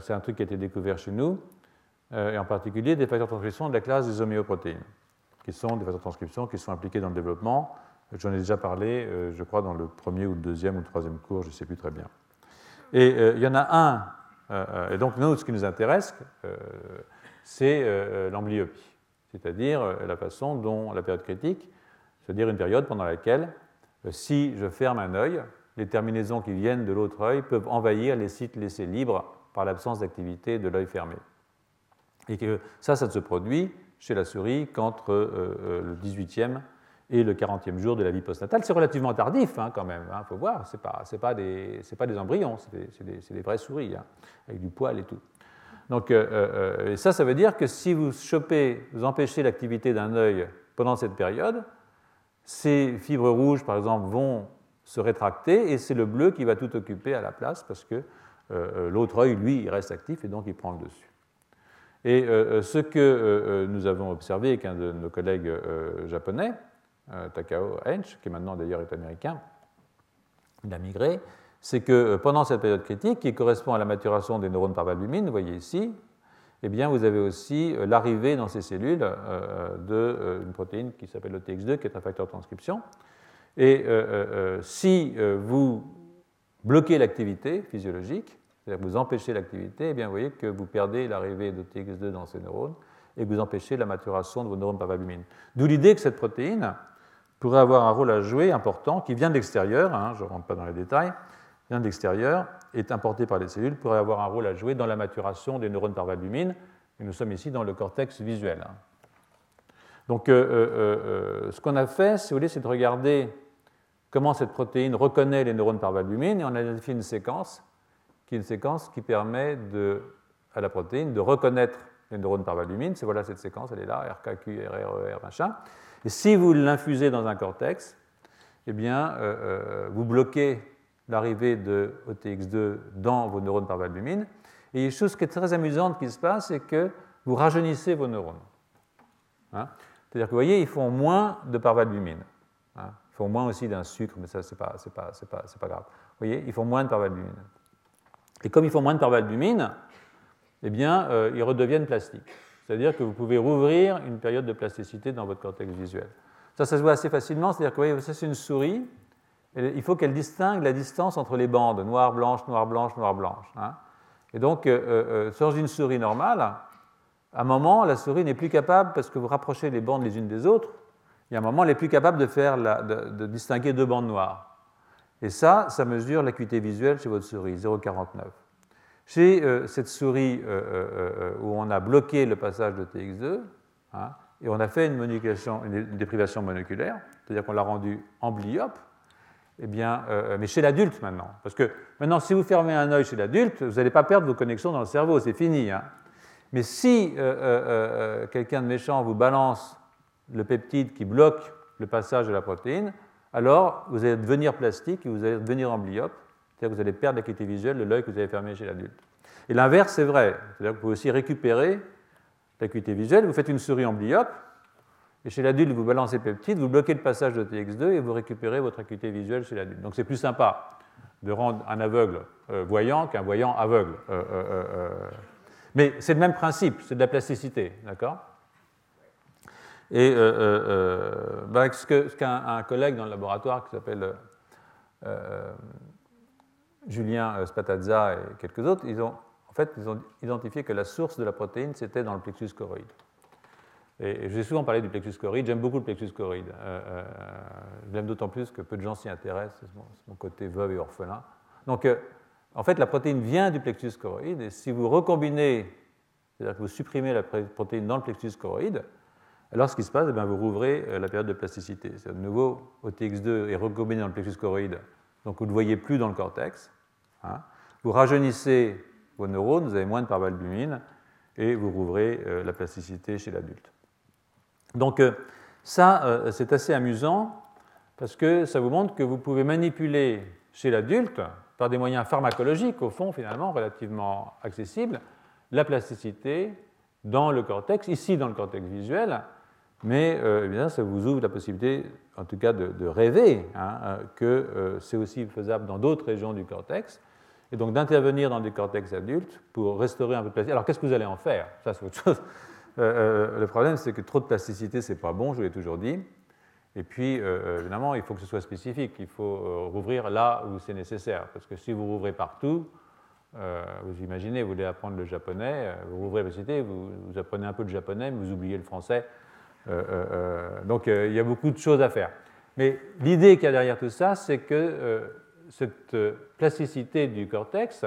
C'est un truc qui a été découvert chez nous, et en particulier des facteurs de transcription de la classe des homéoprotéines, qui sont des facteurs de transcription qui sont impliqués dans le développement J'en ai déjà parlé, euh, je crois, dans le premier ou le deuxième ou le troisième cours, je ne sais plus très bien. Et euh, il y en a un et donc, nous, ce qui nous intéresse, c'est l'amblyopie, c'est-à-dire la façon dont la période critique, c'est-à-dire une période pendant laquelle, si je ferme un œil, les terminaisons qui viennent de l'autre œil peuvent envahir les sites laissés libres par l'absence d'activité de l'œil fermé. Et que ça, ça se produit chez la souris qu'entre le 18e et le 40e jour de la vie postnatale. C'est relativement tardif hein, quand même, il hein, faut voir, ce n'est pas, pas, des, embryons, c'est des, vraies souris, hein, avec du poil et tout. Donc euh, euh, et ça, ça veut dire que si vous chopez, vous empêchez l'activité d'un œil pendant cette période, ces fibres rouges, par exemple, vont se rétracter et c'est le bleu qui va tout occuper à la place parce que euh, l'autre œil, lui, il reste actif et donc il prend le dessus. Et ce que nous avons observé avec un de nos collègues japonais, euh, Takao Hench, qui maintenant d'ailleurs est américain, il a migré, c'est que euh, pendant cette période critique, qui correspond à la maturation des neurones par valbumine, vous voyez ici, eh bien, vous avez aussi euh, l'arrivée dans ces cellules d'une protéine qui s'appelle le TX2, qui est un facteur de transcription. Et si vous bloquez l'activité physiologique, c'est-à-dire que vous empêchez l'activité, eh vous voyez que vous perdez l'arrivée de TX2 dans ces neurones et que vous empêchez la maturation de vos neurones par. D'où l'idée que cette protéine, pourrait avoir un rôle à jouer important qui vient de l'extérieur, hein, je ne rentre pas dans les détails, vient de l'extérieur, est importé par les cellules, pourrait avoir un rôle à jouer dans la maturation des neurones par valbumine. Et nous sommes ici dans le cortex visuel. Donc, euh, euh, euh, ce qu'on a fait, si vous voulez, c'est de regarder comment cette protéine reconnaît les neurones par valbumine, et on a identifié une séquence qui est une séquence qui permet à la protéine de reconnaître les neurones par valbumine. C'est voilà cette séquence, elle est là, RKQ, RRER, machin. Et si vous l'infusez dans un cortex, eh bien, euh, euh, vous bloquez l'arrivée de OTX2 dans vos neurones par valbumine. Et une chose qui est très amusante qui se passe, c'est que vous rajeunissez vos neurones. Hein. C'est-à-dire que vous voyez, ils font moins de parvalbumine. Hein. Ils font moins aussi d'un sucre, mais ça, ce n'est pas, pas, pas, pas, grave. Vous voyez, ils font moins de parvalbumine. Et comme ils font moins de parvalbumine, eh bien, euh, ils redeviennent plastiques. C'est-à-dire que vous pouvez rouvrir une période de plasticité dans votre cortex visuel. Ça, ça se voit assez facilement, c'est-à-dire que vous voyez, ça c'est une souris, il faut qu'elle distingue la distance entre les bandes, noir, blanche, noir, blanche, noir, blanche. Hein. Et donc, euh, euh, sur une souris normale, à un moment, la souris n'est plus capable, parce que vous rapprochez les bandes les unes des autres, il y a un moment, elle n'est plus capable de, faire de distinguer deux bandes noires. Et ça, ça mesure l'acuité visuelle chez votre souris, 0,49. Chez euh, cette souris euh, euh, où on a bloqué le passage de TX2, hein, et on a fait une, déprivation monoculaire, c'est-à-dire qu'on l'a rendu amblyope, eh bien, mais chez l'adulte maintenant. Parce que maintenant, si vous fermez un œil chez l'adulte, vous n'allez pas perdre vos connexions dans le cerveau, c'est fini. Hein. Mais si quelqu'un de méchant vous balance le peptide qui bloque le passage de la protéine, alors vous allez devenir plastique et vous allez devenir amblyope, c'est-à-dire que vous allez perdre l'acuité visuelle de l'œil que vous avez fermé chez l'adulte. Et l'inverse, c'est vrai. C'est-à-dire que vous pouvez aussi récupérer l'acuité visuelle. Vous faites une souris amblyope, et chez l'adulte, vous balancez peptide, vous bloquez le passage de TX2 et vous récupérez votre acuité visuelle chez l'adulte. Donc c'est plus sympa de rendre un aveugle euh, voyant qu'un voyant aveugle. Euh, euh, Mais c'est le même principe, c'est de la plasticité, d'accord? Et bah, ce qu'un collègue dans le laboratoire qui s'appelle Julien euh, Spatazza et quelques autres, ils ont, en fait, ils ont identifié que la source de la protéine, c'était dans le plexus choroïde. Et, j'ai souvent parlé du plexus choroïde, j'aime beaucoup le plexus choroïde. Euh, euh, je l'aime d'autant plus que peu de gens s'y intéressent, c'est mon, côté veuve et orphelin. Donc, en fait, la protéine vient du plexus choroïde, et si vous recombinez, c'est-à-dire que vous supprimez la protéine dans le plexus choroïde, alors ce qui se passe, eh bien, vous rouvrez la période de plasticité. De nouveau, OTX2 est recombiné dans le plexus choroïde donc vous ne voyez plus dans le cortex. Hein. Vous rajeunissez vos neurones, vous avez moins de parvalbumine, et vous rouvrez euh, la plasticité chez l'adulte. Donc euh, ça, euh, c'est assez amusant, parce que ça vous montre que vous pouvez manipuler chez l'adulte, par des moyens pharmacologiques, au fond, finalement, relativement accessibles, la plasticité dans le cortex, ici dans le cortex visuel, mais bien, ça vous ouvre la possibilité en tout cas de, rêver hein, euh, que euh, c'est aussi faisable dans d'autres régions du cortex, et donc d'intervenir dans des cortex adultes pour restaurer un peu de plasticité. Alors qu'est-ce que vous allez en faire? Ça, c'est autre chose. [LAUGHS] Euh, le problème, c'est que trop de plasticité, c'est pas bon, je vous l'ai toujours dit. Et puis, évidemment, il faut que ce soit spécifique. Il faut rouvrir là où c'est nécessaire. Parce que si vous rouvrez partout, vous imaginez, vous voulez apprendre le japonais, vous ouvrez la société, vous, apprenez un peu de japonais, mais vous oubliez le français. Donc il y a beaucoup de choses à faire. Mais l'idée qu'il y a derrière tout ça, c'est que cette plasticité du cortex,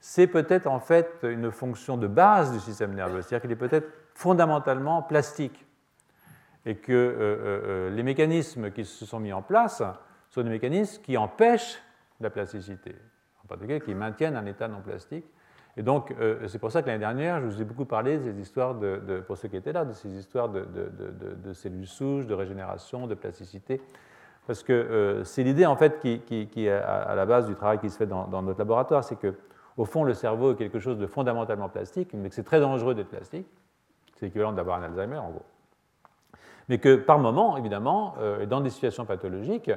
c'est peut-être en fait une fonction de base du système nerveux, c'est-à-dire qu'il est peut-être fondamentalement plastique et que euh, euh, euh, les mécanismes qui se sont mis en place sont des mécanismes qui empêchent la plasticité, en particulier qui maintiennent un état non plastique. Et donc, c'est pour ça que l'année dernière, je vous ai beaucoup parlé de ces histoires, pour ceux qui étaient là, de ces histoires de, cellules souches, de régénération, de plasticité, parce que c'est l'idée en fait qui, est à la base du travail qui se fait dans, dans notre laboratoire, c'est que au fond, le cerveau est quelque chose de fondamentalement plastique, mais que c'est très dangereux d'être plastique. C'est l'équivalent d'avoir un Alzheimer, en gros. Mais que par moment, évidemment, euh, dans des situations pathologiques,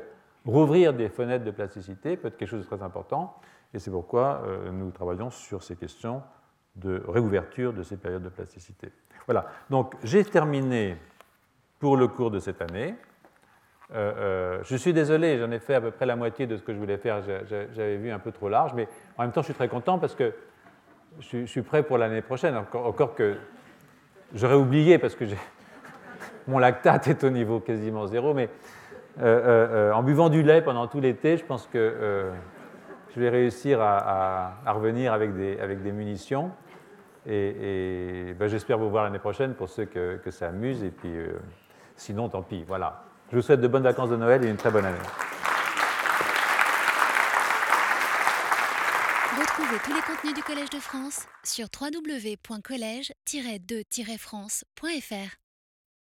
rouvrir des fenêtres de plasticité peut être quelque chose de très important. Et c'est pourquoi euh, nous travaillons sur ces questions de réouverture de ces périodes de plasticité. Voilà. Donc, j'ai terminé pour le cours de cette année. Euh, euh, je suis désolé, j'en ai fait à peu près la moitié de ce que je voulais faire. J'avais vu un peu trop large, mais en même temps, je suis très content parce que je, suis prêt pour l'année prochaine. Encore, que j'aurais oublié parce que [LAUGHS] mon lactate est au niveau quasiment zéro, mais en buvant du lait pendant tout l'été, je pense que je vais réussir à, revenir avec des, avec des munitions. Et, ben, j'espère vous voir l'année prochaine pour ceux que, que ça amuse. Et puis, sinon, tant pis. Voilà. Je vous souhaite de bonnes vacances de Noël et une très bonne année.
Retrouvez tous les contenus du Collège de France sur www.colège-2-france.fr.